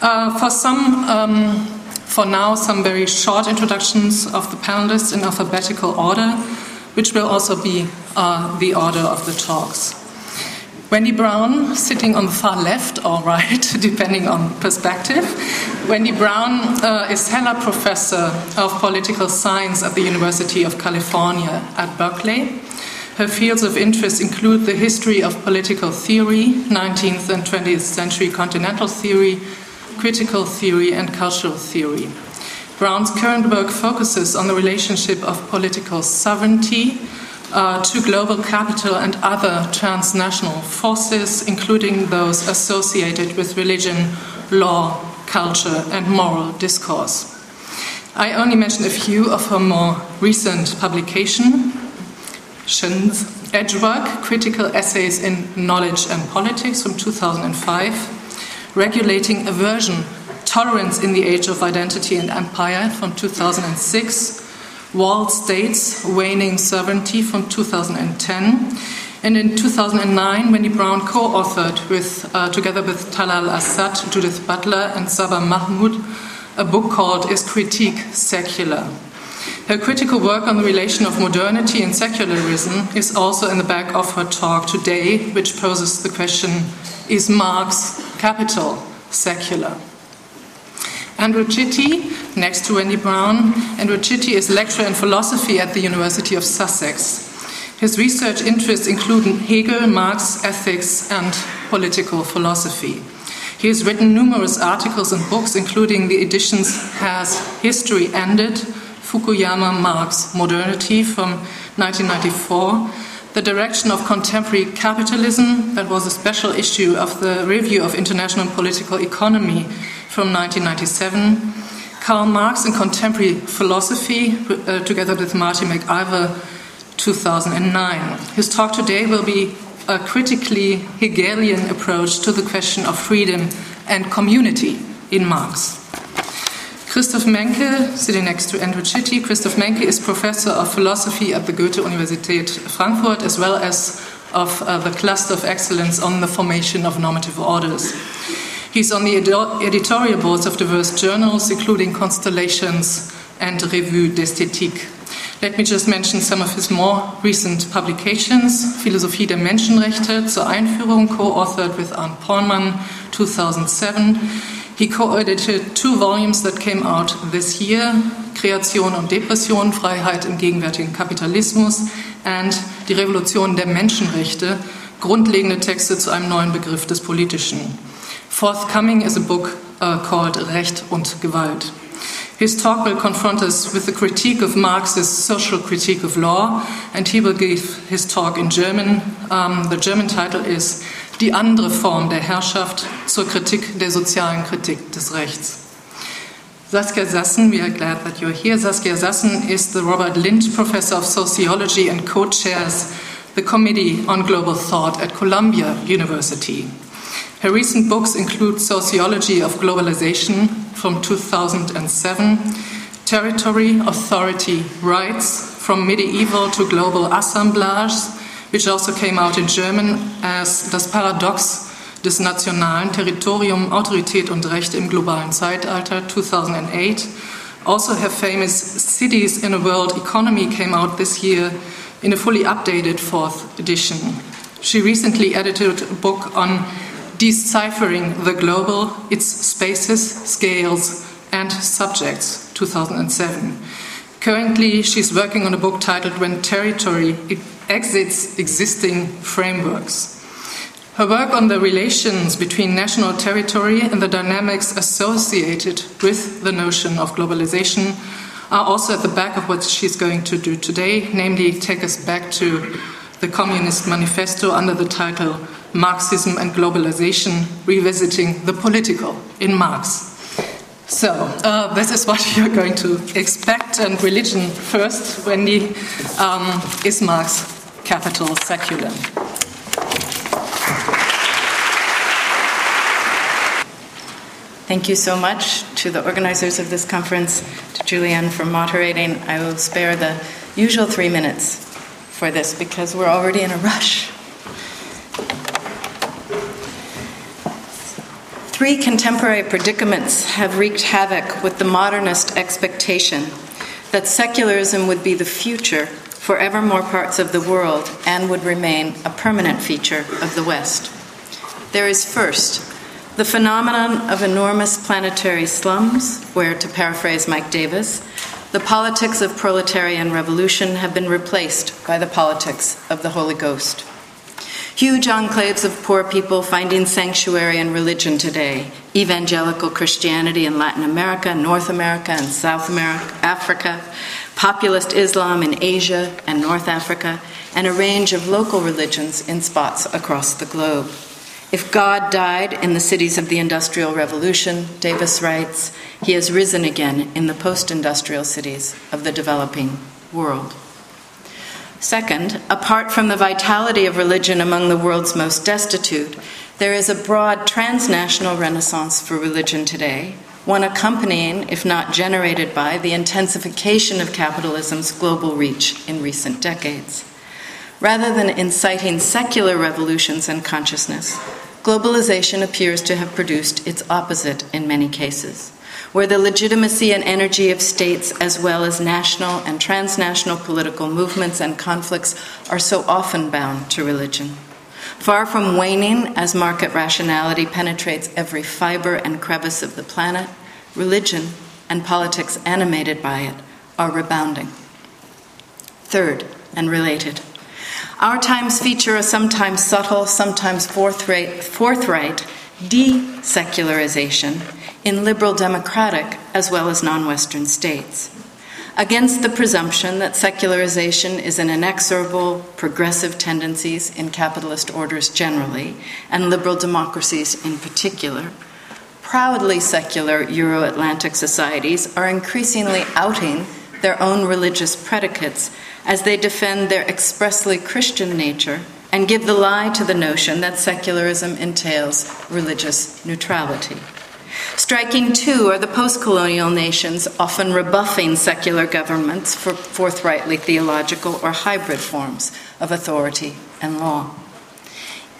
Uh, for some, um, for now, some very short introductions of the panelists in alphabetical order, which will also be uh, the order of the talks. Wendy Brown, sitting on the far left or right, depending on perspective. Wendy Brown uh, is Heller Professor of Political Science at the University of California at Berkeley. Her fields of interest include the history of political theory, 19th and 20th century continental theory, critical theory, and cultural theory. Brown's current work focuses on the relationship of political sovereignty uh, to global capital and other transnational forces, including those associated with religion, law, culture, and moral discourse. I only mention a few of her more recent publications Shin's Edgework Critical Essays in Knowledge and Politics from 2005, Regulating Aversion Tolerance in the Age of Identity and Empire from 2006, Walled States Waning Sovereignty from 2010. And in 2009, Wendy Brown co authored with, uh, together with Talal Asad, Judith Butler, and Saba Mahmood a book called Is Critique Secular? Her critical work on the relation of modernity and secularism is also in the back of her talk today, which poses the question Is Marx capital secular? Andrew Chitty, next to Wendy Brown. Andrew Chitty is a lecturer in philosophy at the University of Sussex. His research interests include Hegel, Marx, ethics, and political philosophy. He has written numerous articles and books, including the editions Has History Ended? Fukuyama Marx Modernity from 1994, The Direction of Contemporary Capitalism, that was a special issue of the Review of International Political Economy from 1997, Karl Marx and Contemporary Philosophy, uh, together with Marty McIvor, 2009. His talk today will be a critically Hegelian approach to the question of freedom and community in Marx. Christoph Menke, sitting next to Andrew Chitty, Christoph Menke is professor of philosophy at the Goethe-Universität Frankfurt, as well as of uh, the Cluster of Excellence on the Formation of Normative Orders. He's on the ed- editorial boards of diverse journals, including Constellations and Revue d'Esthétique. Let me just mention some of his more recent publications. Philosophie der Menschenrechte zur Einführung, co-authored with Arnd Pollmann, 2007. He co-edited two volumes that came out this year, Kreation und Depression, Freiheit im gegenwärtigen Kapitalismus and Die Revolution der Menschenrechte, grundlegende Texte zu einem neuen Begriff des Politischen. Forthcoming is a book uh, called Recht und Gewalt. His talk will confront us with the critique of Marx's social critique of law, and he will give his talk in German. Um, the German title is Die andere Form der Herrschaft zur Kritik der sozialen Kritik des Rechts. Saskia Sassen, we are glad that you're here. Saskia Sassen is the Robert Lind Professor of Sociology and co chairs the Committee on Global Thought at Columbia University. Her recent books include Sociology of Globalization from 2007, Territory, Authority, Rights from Medieval to Global Assemblage, which also came out in German as Das Paradox des nationalen Territorium, Autorität und Recht im globalen Zeitalter 2008. Also, her famous Cities in a World Economy came out this year in a fully updated fourth edition. She recently edited a book on Deciphering the Global, Its Spaces, Scales, and Subjects, 2007. Currently, she's working on a book titled When Territory Exits Existing Frameworks. Her work on the relations between national territory and the dynamics associated with the notion of globalization are also at the back of what she's going to do today, namely, take us back to the Communist Manifesto under the title Marxism and Globalization Revisiting the Political in Marx. So, uh, this is what you're going to expect. And religion first, Wendy, um, is Marx capital secular? Thank you so much to the organizers of this conference, to Juliane for moderating. I will spare the usual three minutes for this because we're already in a rush. Three contemporary predicaments have wreaked havoc with the modernist expectation that secularism would be the future for ever more parts of the world and would remain a permanent feature of the West. There is first the phenomenon of enormous planetary slums, where, to paraphrase Mike Davis, the politics of proletarian revolution have been replaced by the politics of the Holy Ghost. Huge enclaves of poor people finding sanctuary in religion today evangelical Christianity in Latin America, North America, and South America, Africa, populist Islam in Asia and North Africa, and a range of local religions in spots across the globe. If God died in the cities of the Industrial Revolution, Davis writes, he has risen again in the post industrial cities of the developing world. Second, apart from the vitality of religion among the world's most destitute, there is a broad transnational renaissance for religion today, one accompanying, if not generated by, the intensification of capitalism's global reach in recent decades. Rather than inciting secular revolutions in consciousness, globalization appears to have produced its opposite in many cases where the legitimacy and energy of states, as well as national and transnational political movements and conflicts, are so often bound to religion. Far from waning as market rationality penetrates every fiber and crevice of the planet, religion, and politics animated by it are rebounding. Third, and related, our times feature a sometimes subtle, sometimes forthright, forthright de-secularization in liberal democratic as well as non-Western states. Against the presumption that secularization is an inexorable, progressive tendencies in capitalist orders generally, and liberal democracies in particular, proudly secular Euro Atlantic societies are increasingly outing their own religious predicates as they defend their expressly Christian nature and give the lie to the notion that secularism entails religious neutrality. Striking, too, are the post colonial nations often rebuffing secular governments for forthrightly theological or hybrid forms of authority and law.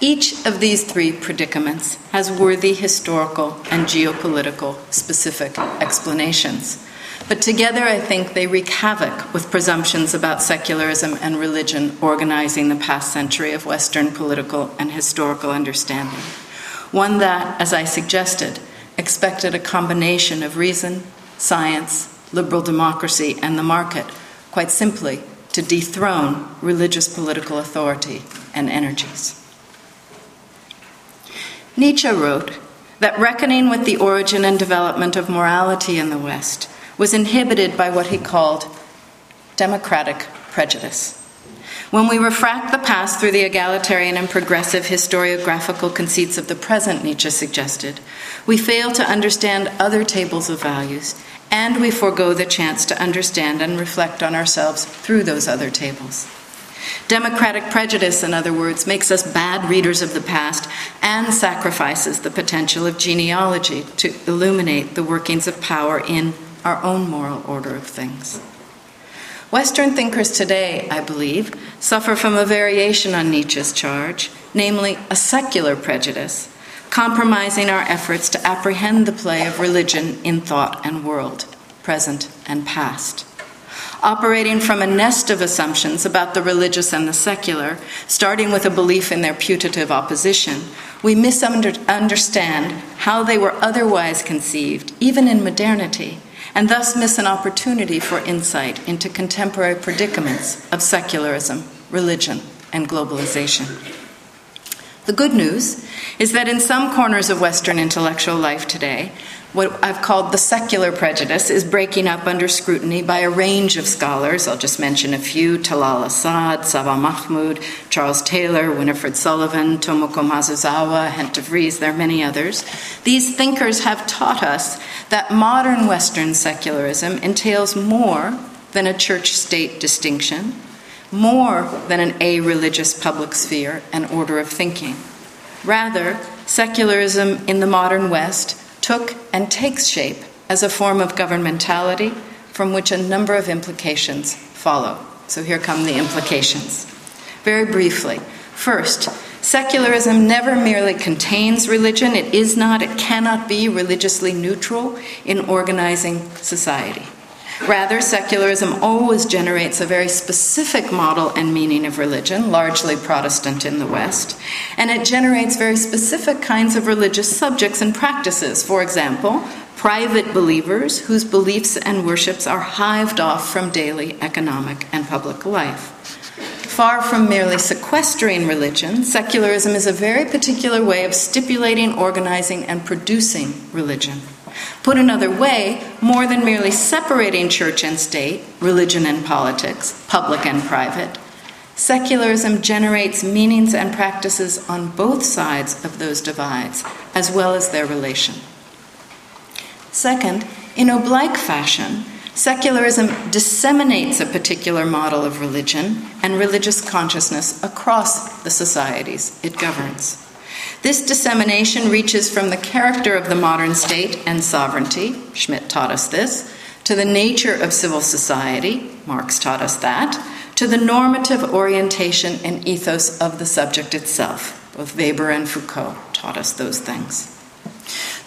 Each of these three predicaments has worthy historical and geopolitical specific explanations. But together, I think they wreak havoc with presumptions about secularism and religion organizing the past century of Western political and historical understanding. One that, as I suggested, expected a combination of reason, science, liberal democracy, and the market, quite simply, to dethrone religious political authority and energies. Nietzsche wrote that reckoning with the origin and development of morality in the West was inhibited by what he called democratic prejudice. When we refract the past through the egalitarian and progressive historiographical conceits of the present, Nietzsche suggested, we fail to understand other tables of values, and we forego the chance to understand and reflect on ourselves through those other tables. Democratic prejudice, in other words, makes us bad readers of the past and sacrifices the potential of genealogy to illuminate the workings of power in our own moral order of things. Western thinkers today, I believe, suffer from a variation on Nietzsche's charge, namely a secular prejudice, compromising our efforts to apprehend the play of religion in thought and world, present and past. Operating from a nest of assumptions about the religious and the secular, starting with a belief in their putative opposition, we misunderstand how they were otherwise conceived, even in modernity, and thus miss an opportunity for insight into contemporary predicaments of secularism, religion, and globalization. The good news is that in some corners of Western intellectual life today, what I've called the secular prejudice is breaking up under scrutiny by a range of scholars. I'll just mention a few Talal Asad, Saba Mahmood, Charles Taylor, Winifred Sullivan, Tomoko Masuzawa, Hent de Vries, there are many others. These thinkers have taught us that modern Western secularism entails more than a church state distinction, more than an a religious public sphere and order of thinking. Rather, secularism in the modern West took and takes shape as a form of governmentality from which a number of implications follow. So here come the implications. Very briefly. First, secularism never merely contains religion, it is not, it cannot be religiously neutral in organizing society. Rather, secularism always generates a very specific model and meaning of religion, largely Protestant in the West, and it generates very specific kinds of religious subjects and practices. For example, private believers whose beliefs and worships are hived off from daily economic and public life. Far from merely sequestering religion, secularism is a very particular way of stipulating, organizing, and producing religion. Put another way, more than merely separating church and state, religion and politics, public and private, secularism generates meanings and practices on both sides of those divides, as well as their relation. Second, in oblique fashion, secularism disseminates a particular model of religion and religious consciousness across the societies it governs. This dissemination reaches from the character of the modern state and sovereignty, Schmitt taught us this, to the nature of civil society, Marx taught us that, to the normative orientation and ethos of the subject itself. Both Weber and Foucault taught us those things.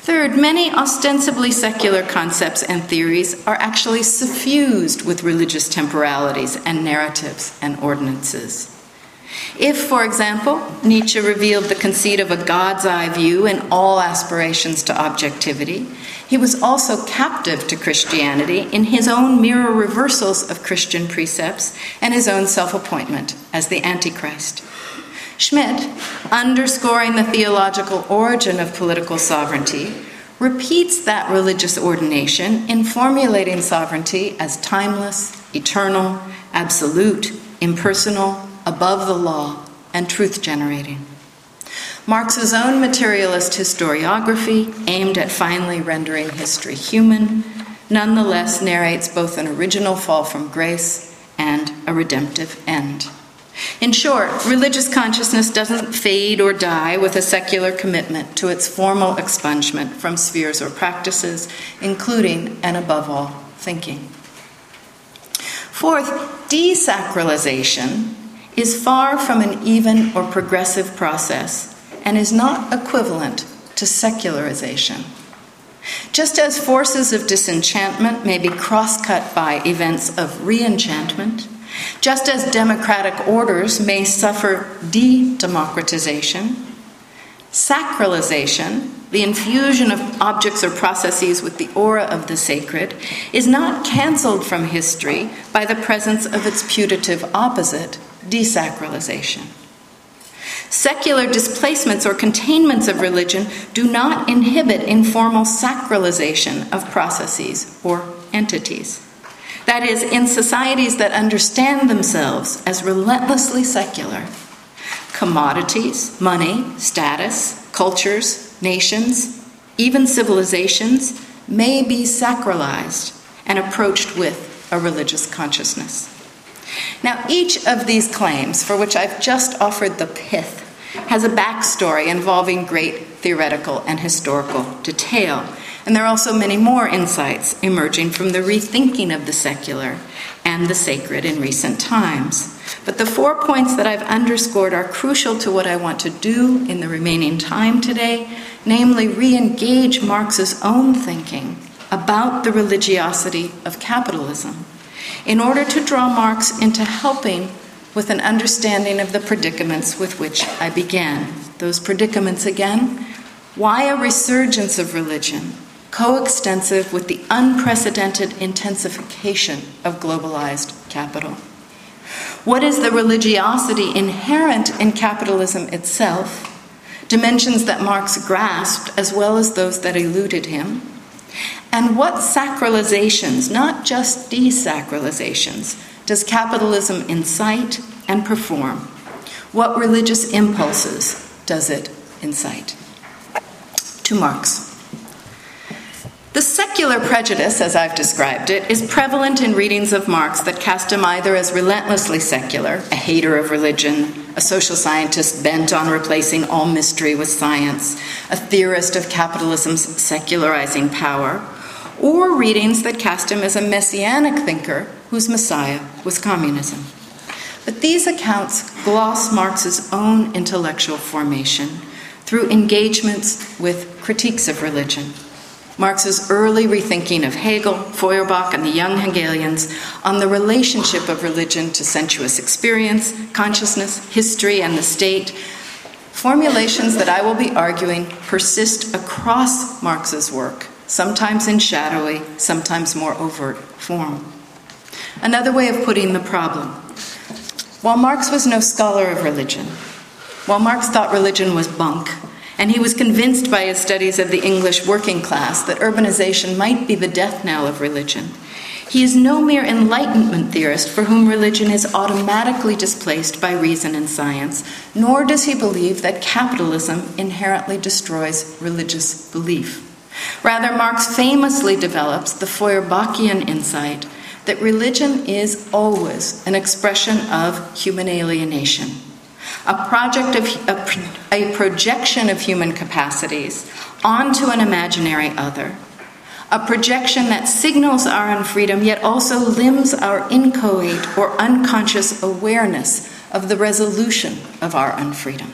Third, many ostensibly secular concepts and theories are actually suffused with religious temporalities and narratives and ordinances. If, for example, Nietzsche revealed the conceit of a God's eye view in all aspirations to objectivity, he was also captive to Christianity in his own mirror reversals of Christian precepts and his own self appointment as the Antichrist. Schmitt, underscoring the theological origin of political sovereignty, repeats that religious ordination in formulating sovereignty as timeless, eternal, absolute, impersonal, above the law, and truth generating. Marx's own materialist historiography, aimed at finally rendering history human, nonetheless narrates both an original fall from grace and a redemptive end. In short, religious consciousness doesn't fade or die with a secular commitment to its formal expungement from spheres or practices, including and above all, thinking. Fourth, desacralization is far from an even or progressive process and is not equivalent to secularization. Just as forces of disenchantment may be cross cut by events of re-enchantment, just as democratic orders may suffer de democratization, sacralization, the infusion of objects or processes with the aura of the sacred, is not cancelled from history by the presence of its putative opposite, desacralization. Secular displacements or containments of religion do not inhibit informal sacralization of processes or entities. That is, in societies that understand themselves as relentlessly secular, commodities, money, status, cultures, nations, even civilizations may be sacralized and approached with a religious consciousness. Now, each of these claims, for which I've just offered the pith, has a backstory involving great theoretical and historical detail. And there are also many more insights emerging from the rethinking of the secular and the sacred in recent times. But the four points that I've underscored are crucial to what I want to do in the remaining time today, namely, re engage Marx's own thinking about the religiosity of capitalism in order to draw Marx into helping with an understanding of the predicaments with which I began. Those predicaments again why a resurgence of religion coextensive with the unprecedented intensification of globalized capital? What is the religiosity inherent in capitalism itself, dimensions that Marx grasped as well as those that eluded him? And what sacralizations, not just desacralizations, does capitalism incite and perform? What religious impulses does it incite? To Marx. The secular prejudice, as I've described it, is prevalent in readings of Marx that cast him either as relentlessly secular, a hater of religion, a social scientist bent on replacing all mystery with science, a theorist of capitalism's secularizing power, or readings that cast him as a messianic thinker whose messiah was communism. But these accounts gloss Marx's own intellectual formation through engagements with critiques of religion Marx's early rethinking of Hegel, Feuerbach, and the young Hegelians on the relationship of religion to sensuous experience, consciousness, history, and the state, formulations that I will be arguing persist across Marx's work, sometimes in shadowy, sometimes more overt form. Another way of putting the problem while Marx was no scholar of religion, while Marx thought religion was bunk, and he was convinced by his studies of the English working class that urbanization might be the death knell of religion. He is no mere Enlightenment theorist for whom religion is automatically displaced by reason and science, nor does he believe that capitalism inherently destroys religious belief. Rather, Marx famously develops the Feuerbachian insight that religion is always an expression of human alienation a project of a, a projection of human capacities onto an imaginary other, a projection that signals our unfreedom yet also limns our inchoate or unconscious awareness of the resolution of our unfreedom.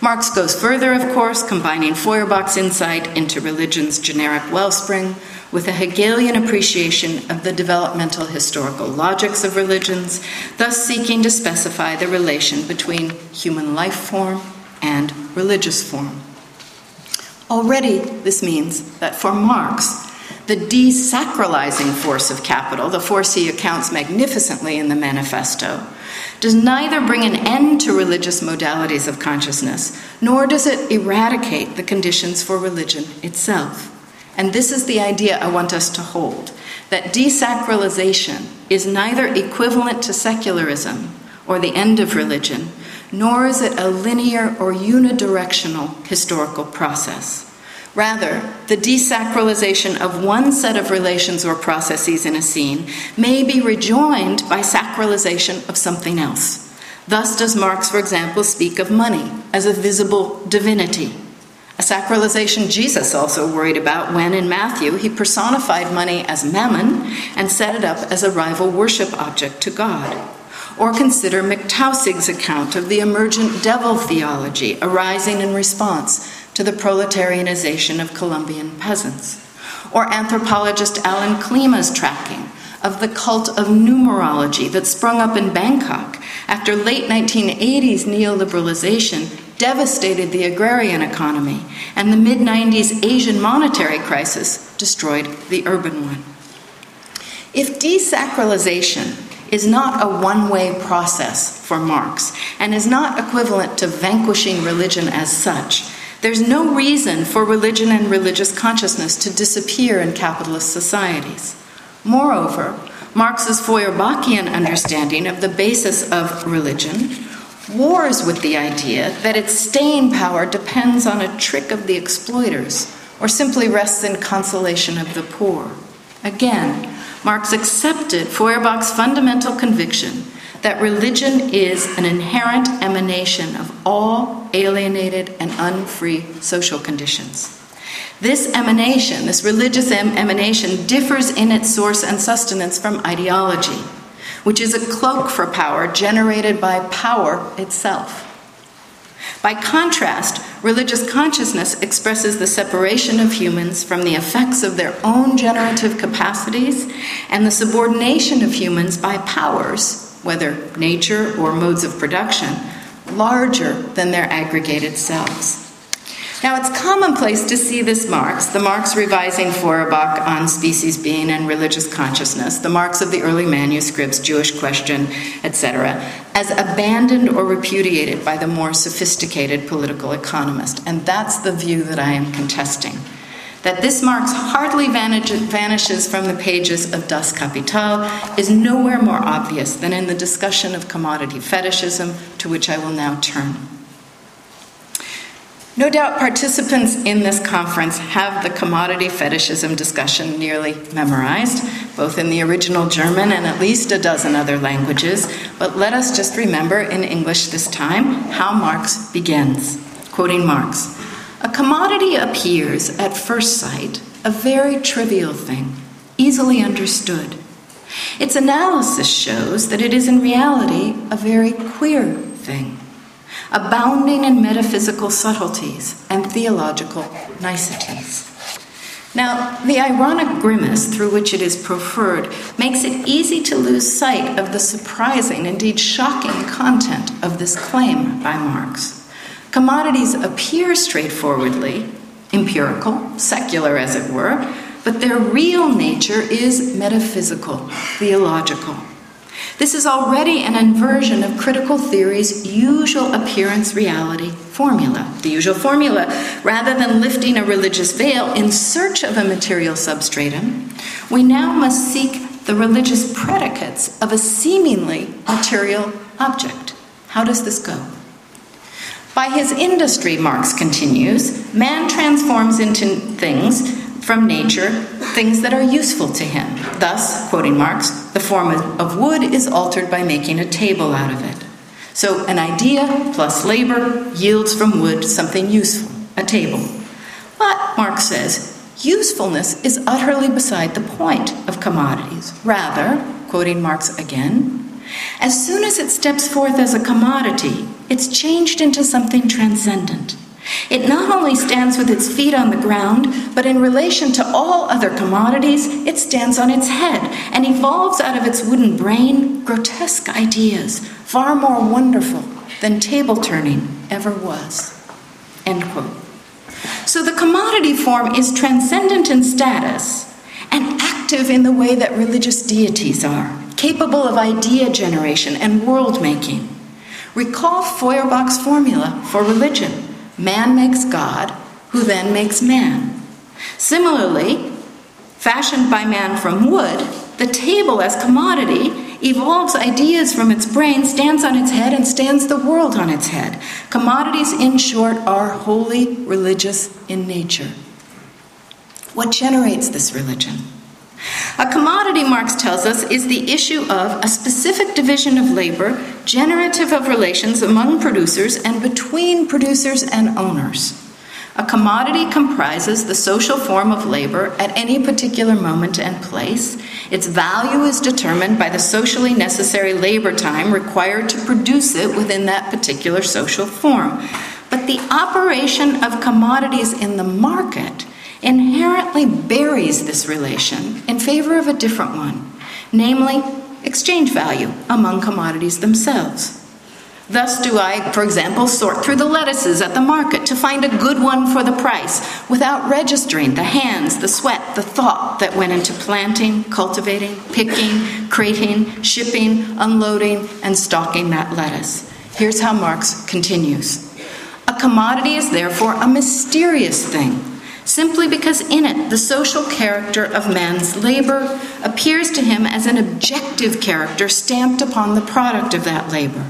Marx goes further, of course, combining Feuerbach's insight into religion's generic wellspring with a Hegelian appreciation of the developmental historical logics of religions, thus seeking to specify the relation between human life form and religious form. Already, this means that for Marx, the desacralizing force of capital, the force he accounts magnificently in the manifesto, does neither bring an end to religious modalities of consciousness, nor does it eradicate the conditions for religion itself. And this is the idea I want us to hold that desacralization is neither equivalent to secularism or the end of religion, nor is it a linear or unidirectional historical process. Rather, the desacralization of one set of relations or processes in a scene may be rejoined by sacralization of something else. Thus, does Marx, for example, speak of money as a visible divinity. A sacralization Jesus also worried about when, in Matthew, he personified money as mammon and set it up as a rival worship object to God. Or consider Michael Taussig's account of the emergent devil theology arising in response to the proletarianization of Colombian peasants, or anthropologist Alan Klima's tracking of the cult of numerology that sprung up in Bangkok after late 1980s neoliberalization devastated the agrarian economy and the mid 90s Asian monetary crisis destroyed the urban one. If desacralization is not a one way process for Marx and is not equivalent to vanquishing religion as such, there's no reason for religion and religious consciousness to disappear in capitalist societies. Moreover, Marx's Feuerbachian understanding of the basis of religion wars with the idea that its staying power depends on a trick of the exploiters or simply rests in consolation of the poor. Again, Marx accepted Feuerbach's fundamental conviction that religion is an inherent emanation of all alienated and unfree social conditions. This emanation, this religious em- emanation, differs in its source and sustenance from ideology, which is a cloak for power generated by power itself. By contrast, religious consciousness expresses the separation of humans from the effects of their own generative capacities and the subordination of humans by powers whether nature or modes of production, larger than their aggregated selves. Now, it's commonplace to see this Marx, the Marx revising Feuerbach on species being and religious consciousness, the Marx of the early manuscripts, Jewish question, etc., as abandoned or repudiated by the more sophisticated political economist. And that's the view that I am contesting that this Marx hardly vanishes from the pages of Das Kapital is nowhere more obvious than in the discussion of commodity fetishism, to which I will now turn. No doubt participants in this conference have the commodity fetishism discussion nearly memorized, both in the original German and at least a dozen other languages, but let us just remember in English this time how Marx begins. Quoting Marx a commodity appears, at first sight, a very trivial thing, easily understood. Its analysis shows that it is in reality a very queer thing, abounding in metaphysical subtleties and theological niceties. Now, the ironic grimace through which it is proffered makes it easy to lose sight of the surprising, indeed shocking content of this claim by Marx. Commodities appear straightforwardly empirical, secular as it were, but their real nature is metaphysical, theological. This is already an inversion of critical theory's usual appearance reality formula. The usual formula, rather than lifting a religious veil in search of a material substratum, we now must seek the religious predicates of a seemingly material object. How does this go? By his industry, Marx continues, man transforms into things from nature things that are useful to him. Thus, quoting Marx, the form of wood is altered by making a table out of it. So, an idea plus labor yields from wood something useful, a table. But, Marx says, usefulness is utterly beside the point of commodities. Rather, quoting Marx again, As soon as it steps forth as a commodity, it's changed into something transcendent. It not only stands with its feet on the ground, but in relation to all other commodities, it stands on its head and evolves out of its wooden brain grotesque ideas, far more wonderful than table turning ever was. End quote. So the commodity form is transcendent in status and active in the way that religious deities are, capable of idea generation and world making. Recall Feuerbach's formula for religion man makes God, who then makes man. Similarly, fashioned by man from wood, the table as commodity evolves ideas from its brain, stands on its head, and stands the world on its head. Commodities, in short, are wholly religious in nature. What generates this religion? A commodity, Marx tells us, is the issue of a specific division of labor, generative of relations among producers and between producers and owners. A commodity comprises the social form of labor at any particular moment and place. Its value is determined by the socially necessary labor time required to produce it within that particular social form. But the operation of commodities in the market inherently buries this relation in favor of a different one, namely exchange value among commodities themselves. Thus, do I, for example, sort through the lettuces at the market to find a good one for the price without registering the hands, the sweat, the thought that went into planting, cultivating, picking, crating, shipping, unloading, and stocking that lettuce. Here's how Marx continues A commodity is therefore a mysterious thing simply because in it the social character of man's labor appears to him as an objective character stamped upon the product of that labor.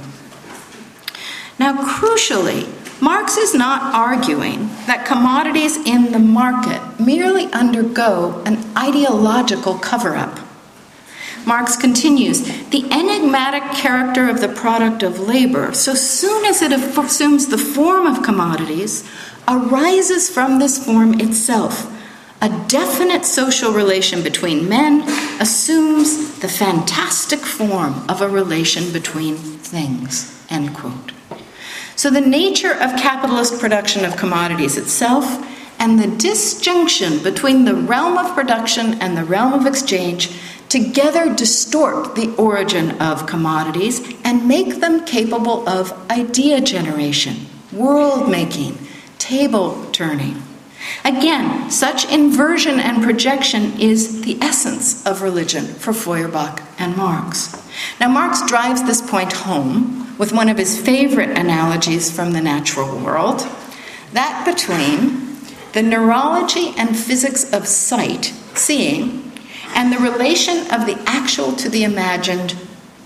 Now, crucially, Marx is not arguing that commodities in the market merely undergo an ideological cover up. Marx continues the enigmatic character of the product of labor, so soon as it assumes the form of commodities, arises from this form itself. A definite social relation between men assumes the fantastic form of a relation between things. End quote. So, the nature of capitalist production of commodities itself and the disjunction between the realm of production and the realm of exchange together distort the origin of commodities and make them capable of idea generation, world making, table turning. Again, such inversion and projection is the essence of religion for Feuerbach and Marx. Now, Marx drives this point home with one of his favorite analogies from the natural world that between the neurology and physics of sight, seeing, and the relation of the actual to the imagined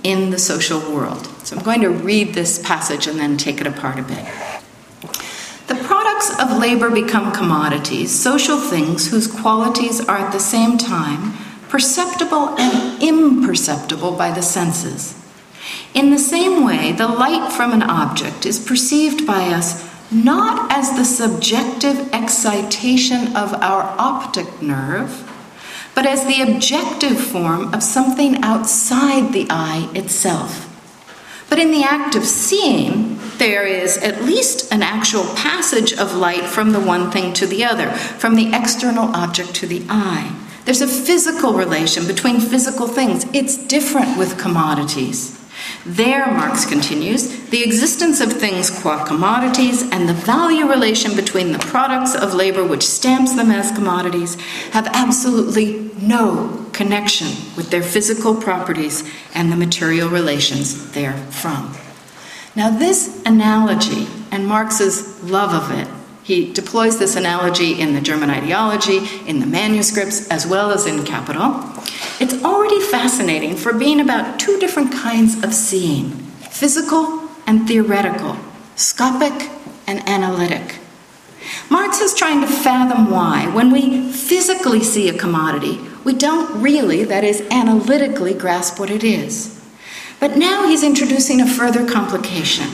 in the social world. So I'm going to read this passage and then take it apart a bit. The products of labor become commodities, social things whose qualities are at the same time perceptible and imperceptible by the senses. In the same way, the light from an object is perceived by us not as the subjective excitation of our optic nerve, but as the objective form of something outside the eye itself. But in the act of seeing, there is at least an actual passage of light from the one thing to the other, from the external object to the eye. There's a physical relation between physical things. It's different with commodities. There, Marx continues, the existence of things qua commodities and the value relation between the products of labor which stamps them as commodities have absolutely no connection with their physical properties and the material relations therefrom. Now, this analogy and Marx's love of it, he deploys this analogy in the German ideology, in the manuscripts, as well as in Capital. It's already fascinating for being about two different kinds of seeing physical and theoretical, scopic and analytic. Marx is trying to fathom why, when we physically see a commodity, we don't really, that is, analytically grasp what it is. But now he's introducing a further complication.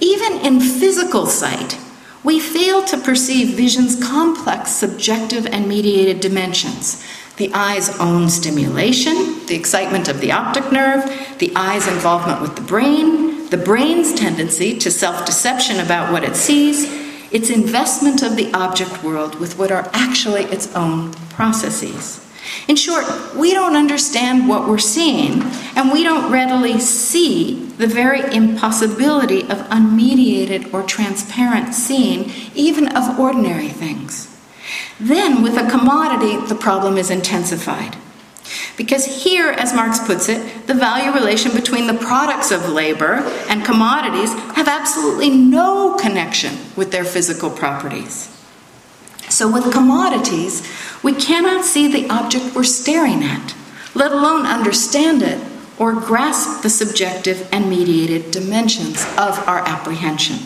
Even in physical sight, we fail to perceive vision's complex subjective and mediated dimensions the eye's own stimulation, the excitement of the optic nerve, the eye's involvement with the brain, the brain's tendency to self deception about what it sees, its investment of the object world with what are actually its own processes. In short, we don't understand what we're seeing, and we don't readily see the very impossibility of unmediated or transparent seeing, even of ordinary things. Then, with a commodity, the problem is intensified. Because here, as Marx puts it, the value relation between the products of labor and commodities have absolutely no connection with their physical properties. So, with commodities, we cannot see the object we're staring at, let alone understand it or grasp the subjective and mediated dimensions of our apprehension.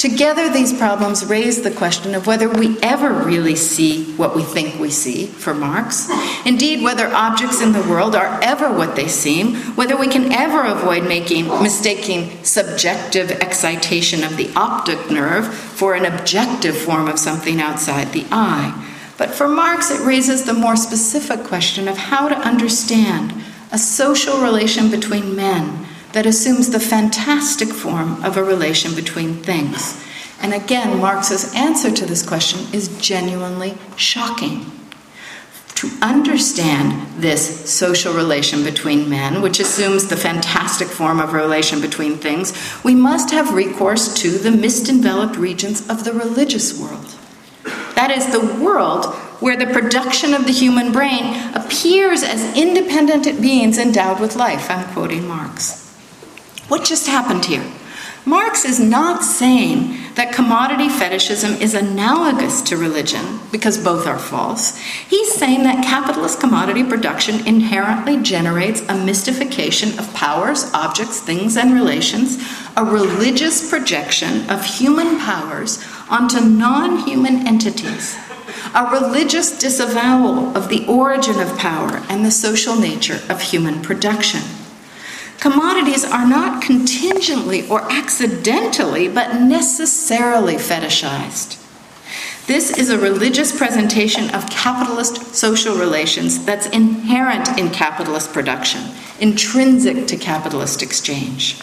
Together, these problems raise the question of whether we ever really see what we think we see, for Marx. Indeed, whether objects in the world are ever what they seem, whether we can ever avoid making mistaking subjective excitation of the optic nerve for an objective form of something outside the eye. But for Marx, it raises the more specific question of how to understand a social relation between men that assumes the fantastic form of a relation between things. And again, Marx's answer to this question is genuinely shocking. To understand this social relation between men, which assumes the fantastic form of a relation between things, we must have recourse to the mist enveloped regions of the religious world. That is, the world where the production of the human brain appears as independent beings endowed with life. I'm quoting Marx. What just happened here? Marx is not saying that commodity fetishism is analogous to religion, because both are false. He's saying that capitalist commodity production inherently generates a mystification of powers, objects, things, and relations, a religious projection of human powers onto non human entities, a religious disavowal of the origin of power and the social nature of human production. Commodities are not contingently or accidentally, but necessarily fetishized. This is a religious presentation of capitalist social relations that's inherent in capitalist production, intrinsic to capitalist exchange.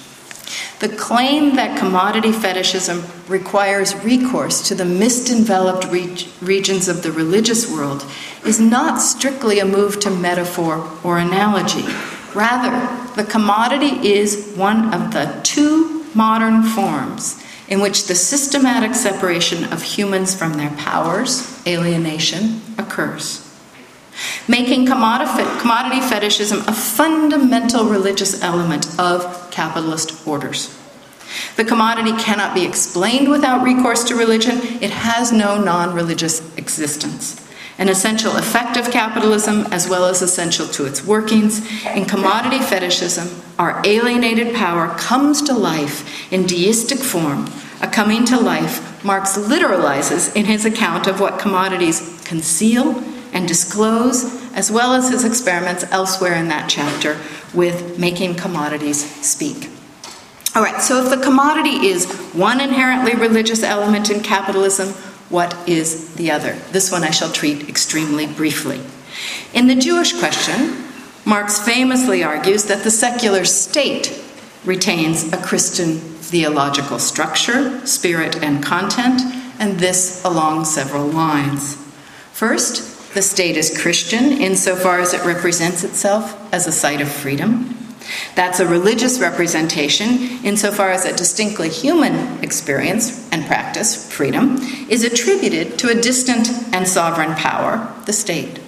The claim that commodity fetishism requires recourse to the mist enveloped re- regions of the religious world is not strictly a move to metaphor or analogy. Rather, the commodity is one of the two modern forms in which the systematic separation of humans from their powers, alienation, occurs. Making commodity fetishism a fundamental religious element of capitalist orders. The commodity cannot be explained without recourse to religion, it has no non religious existence an essential effect of capitalism as well as essential to its workings. In commodity fetishism, our alienated power comes to life in deistic form. A coming to life Marx literalizes in his account of what commodities conceal and disclose, as well as his experiments elsewhere in that chapter with making commodities speak. All right, so if the commodity is one inherently religious element in capitalism, what is the other? This one I shall treat extremely briefly. In the Jewish question, Marx famously argues that the secular state retains a Christian theological structure, spirit, and content, and this along several lines. First, the state is Christian insofar as it represents itself as a site of freedom. That's a religious representation insofar as a distinctly human experience and practice, freedom, is attributed to a distant and sovereign power, the state.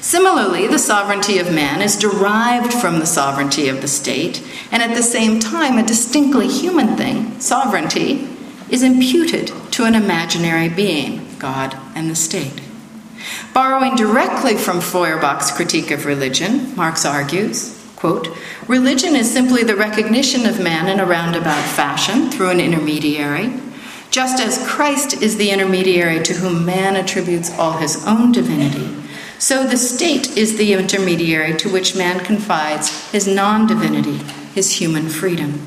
Similarly, the sovereignty of man is derived from the sovereignty of the state, and at the same time, a distinctly human thing, sovereignty, is imputed to an imaginary being, God and the state. Borrowing directly from Feuerbach's critique of religion, Marx argues Quote, Religion is simply the recognition of man in a roundabout fashion through an intermediary, just as Christ is the intermediary to whom man attributes all his own divinity. So the state is the intermediary to which man confides his non divinity, his human freedom.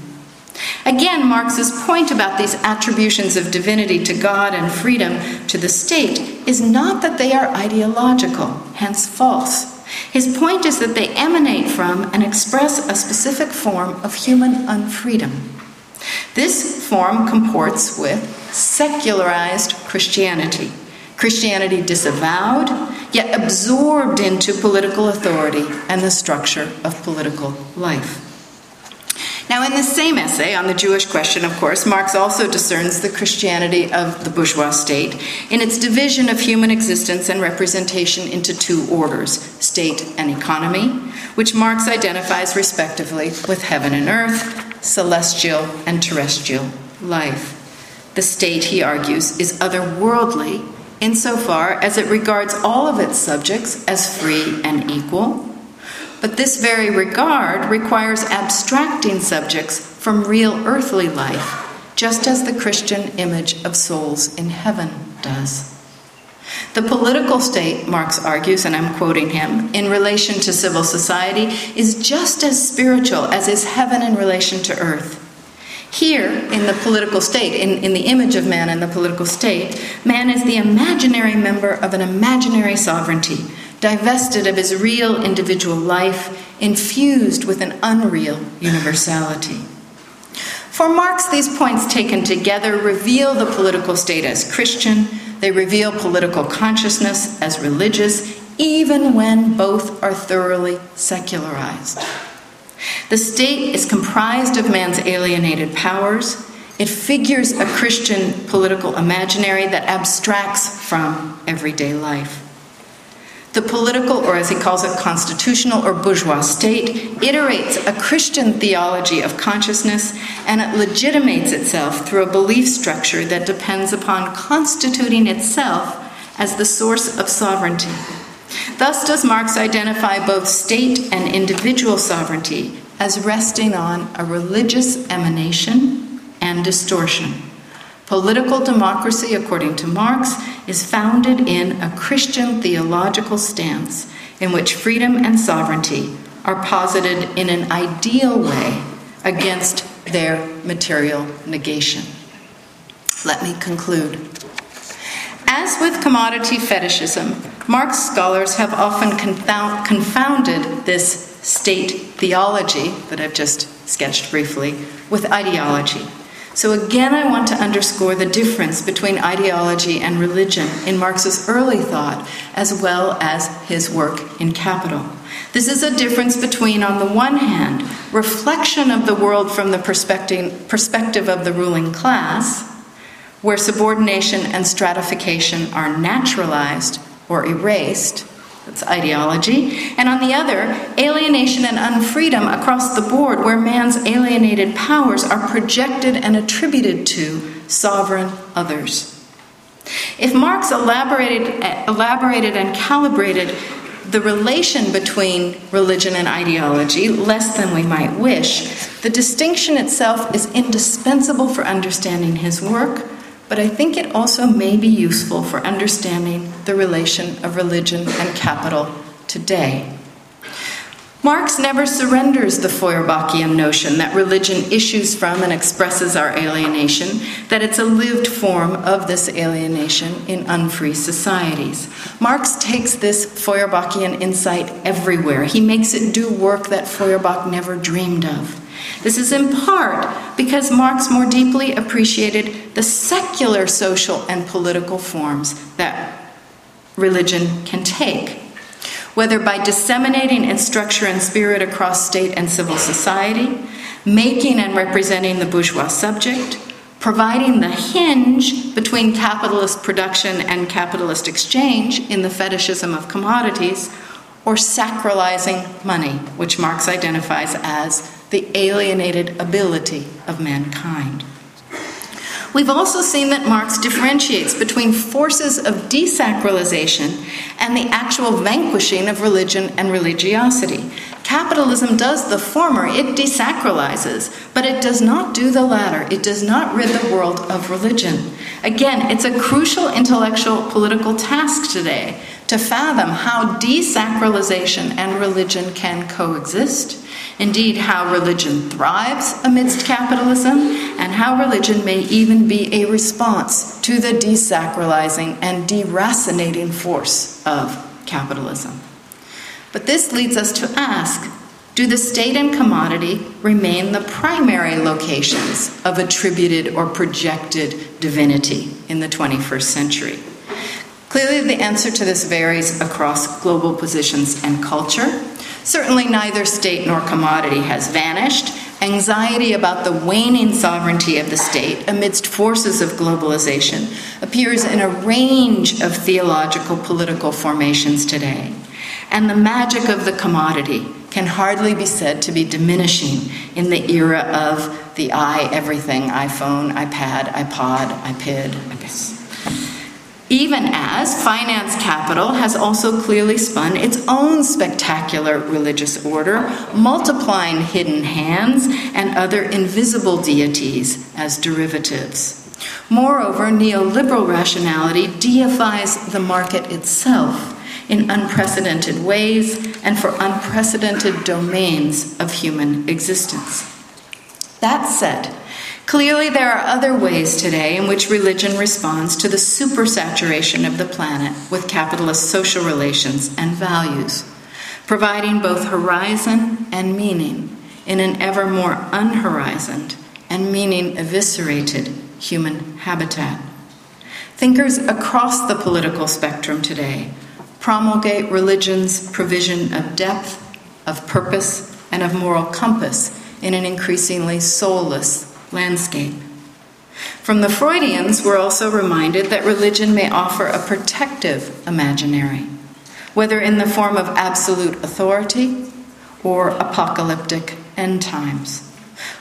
Again, Marx's point about these attributions of divinity to God and freedom to the state is not that they are ideological, hence false. His point is that they emanate from and express a specific form of human unfreedom. This form comports with secularized Christianity, Christianity disavowed, yet absorbed into political authority and the structure of political life. Now, in this same essay on the Jewish question, of course, Marx also discerns the Christianity of the bourgeois state in its division of human existence and representation into two orders state and economy, which Marx identifies respectively with heaven and earth, celestial and terrestrial life. The state, he argues, is otherworldly insofar as it regards all of its subjects as free and equal but this very regard requires abstracting subjects from real earthly life, just as the Christian image of souls in heaven does. The political state, Marx argues, and I'm quoting him, in relation to civil society is just as spiritual as is heaven in relation to earth. Here, in the political state, in, in the image of man in the political state, man is the imaginary member of an imaginary sovereignty divested of his real individual life, infused with an unreal universality. For Marx, these points taken together reveal the political state as Christian, they reveal political consciousness as religious, even when both are thoroughly secularized. The state is comprised of man's alienated powers. It figures a Christian political imaginary that abstracts from everyday life. The political, or as he calls it, constitutional or bourgeois state, iterates a Christian theology of consciousness and it legitimates itself through a belief structure that depends upon constituting itself as the source of sovereignty. Thus, does Marx identify both state and individual sovereignty as resting on a religious emanation and distortion. Political democracy, according to Marx, is founded in a Christian theological stance in which freedom and sovereignty are posited in an ideal way against their material negation. Let me conclude. As with commodity fetishism, Marx scholars have often confounded this state theology that I've just sketched briefly with ideology. So, again, I want to underscore the difference between ideology and religion in Marx's early thought, as well as his work in Capital. This is a difference between, on the one hand, reflection of the world from the perspective, of the ruling class, where subordination and stratification are naturalized or erased, that's ideology, and on the other, alienation and unfreedom across the board, where man's alienated powers are projected and attributed to sovereign others. If Marx elaborated, elaborated and calibrated the relation between religion and ideology less than we might wish, the distinction itself is indispensable for understanding his work but I think it also may be useful for understanding the relation of religion and capital today. Marx never surrenders the Feuerbachian notion that religion issues from and expresses our alienation, that it's a lived form of this alienation in unfree societies. Marx takes this Feuerbachian insight everywhere. He makes it do work that Feuerbach never dreamed of. This is in part because Marx more deeply appreciated the secular social and political forms that religion can take. Whether by disseminating its structure and spirit across state and civil society, making and representing the bourgeois subject, providing the hinge between capitalist production and capitalist exchange in the fetishism of commodities, or sacralizing money, which Marx identifies as the alienated ability of mankind. We've also seen that Marx differentiates between forces of desacralization and the actual vanquishing of religion and religiosity. Capitalism does the former, it desacralizes, but it does not do the latter. It does not rid the world of religion. Again, it's a crucial intellectual political task today to fathom how desacralization and religion can coexist Indeed, how religion thrives amidst capitalism, and how religion may even be a response to the desacralizing and deracinating force of capitalism. But this leads us to ask do the state and commodity remain the primary locations of attributed or projected divinity in the 21st century? Clearly, the answer to this varies across global positions and culture. Certainly, neither state nor commodity has vanished. Anxiety about the waning sovereignty of the state amidst forces of globalization appears in a range of theological political formations today. And the magic of the commodity can hardly be said to be diminishing in the era of the i everything iPhone, iPad, iPod, iPid, iPad. Even as finance capital has also clearly spun its own spectacular religious order, multiplying hidden hands and other invisible deities as derivatives. Moreover, neoliberal rationality deifies the market itself in unprecedented ways and for unprecedented domains of human existence. That said, clearly there are other ways today in which religion responds to the supersaturation of the planet with capitalist social relations and values, providing both horizon and meaning in an ever more unhorizoned and meaning eviscerated human habitat. Thinkers across the political spectrum today promulgate religion's provision of depth, of purpose, and of moral compass in an increasingly soulless landscape. From the Freudians, we're also reminded that religion may offer a protective imaginary, whether in the form of absolute authority or apocalyptic end times.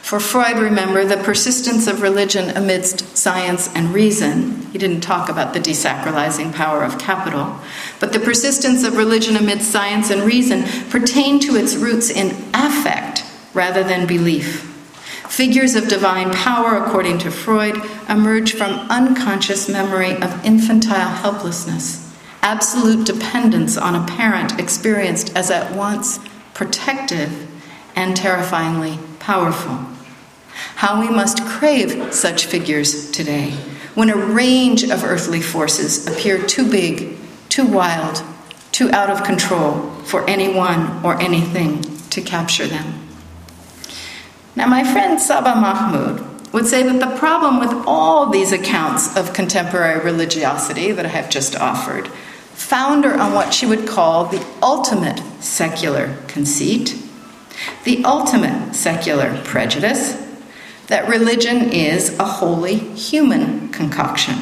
For Freud, remember, the persistence of religion amidst science and reason, he didn't talk about the desacralizing power of capital, but the persistence of religion amidst science and reason pertained to its roots in affect rather than belief. Figures of divine power, according to Freud, emerge from unconscious memory of infantile helplessness, absolute dependence on a parent experienced as at once protective and terrifyingly powerful. How we must crave such figures today when a range of earthly forces appear too big, too wild, too out of control for anyone or anything to capture them. Now, my friend Saba Mahmood would say that the problem with all these accounts of contemporary religiosity that I have just offered founder on what she would call the ultimate secular conceit, the ultimate secular prejudice, that religion is a wholly human concoction,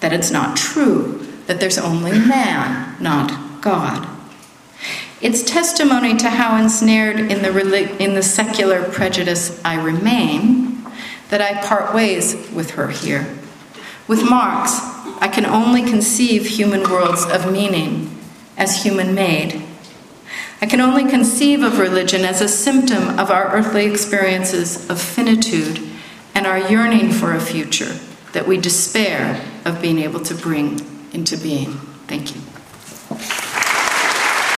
that it's not true, that there's only man, not God. It's testimony to how ensnared in the, in the secular prejudice I remain that I part ways with her here. With Marx, I can only conceive human worlds of meaning as human made. I can only conceive of religion as a symptom of our earthly experiences of finitude and our yearning for a future that we despair of being able to bring into being. Thank you.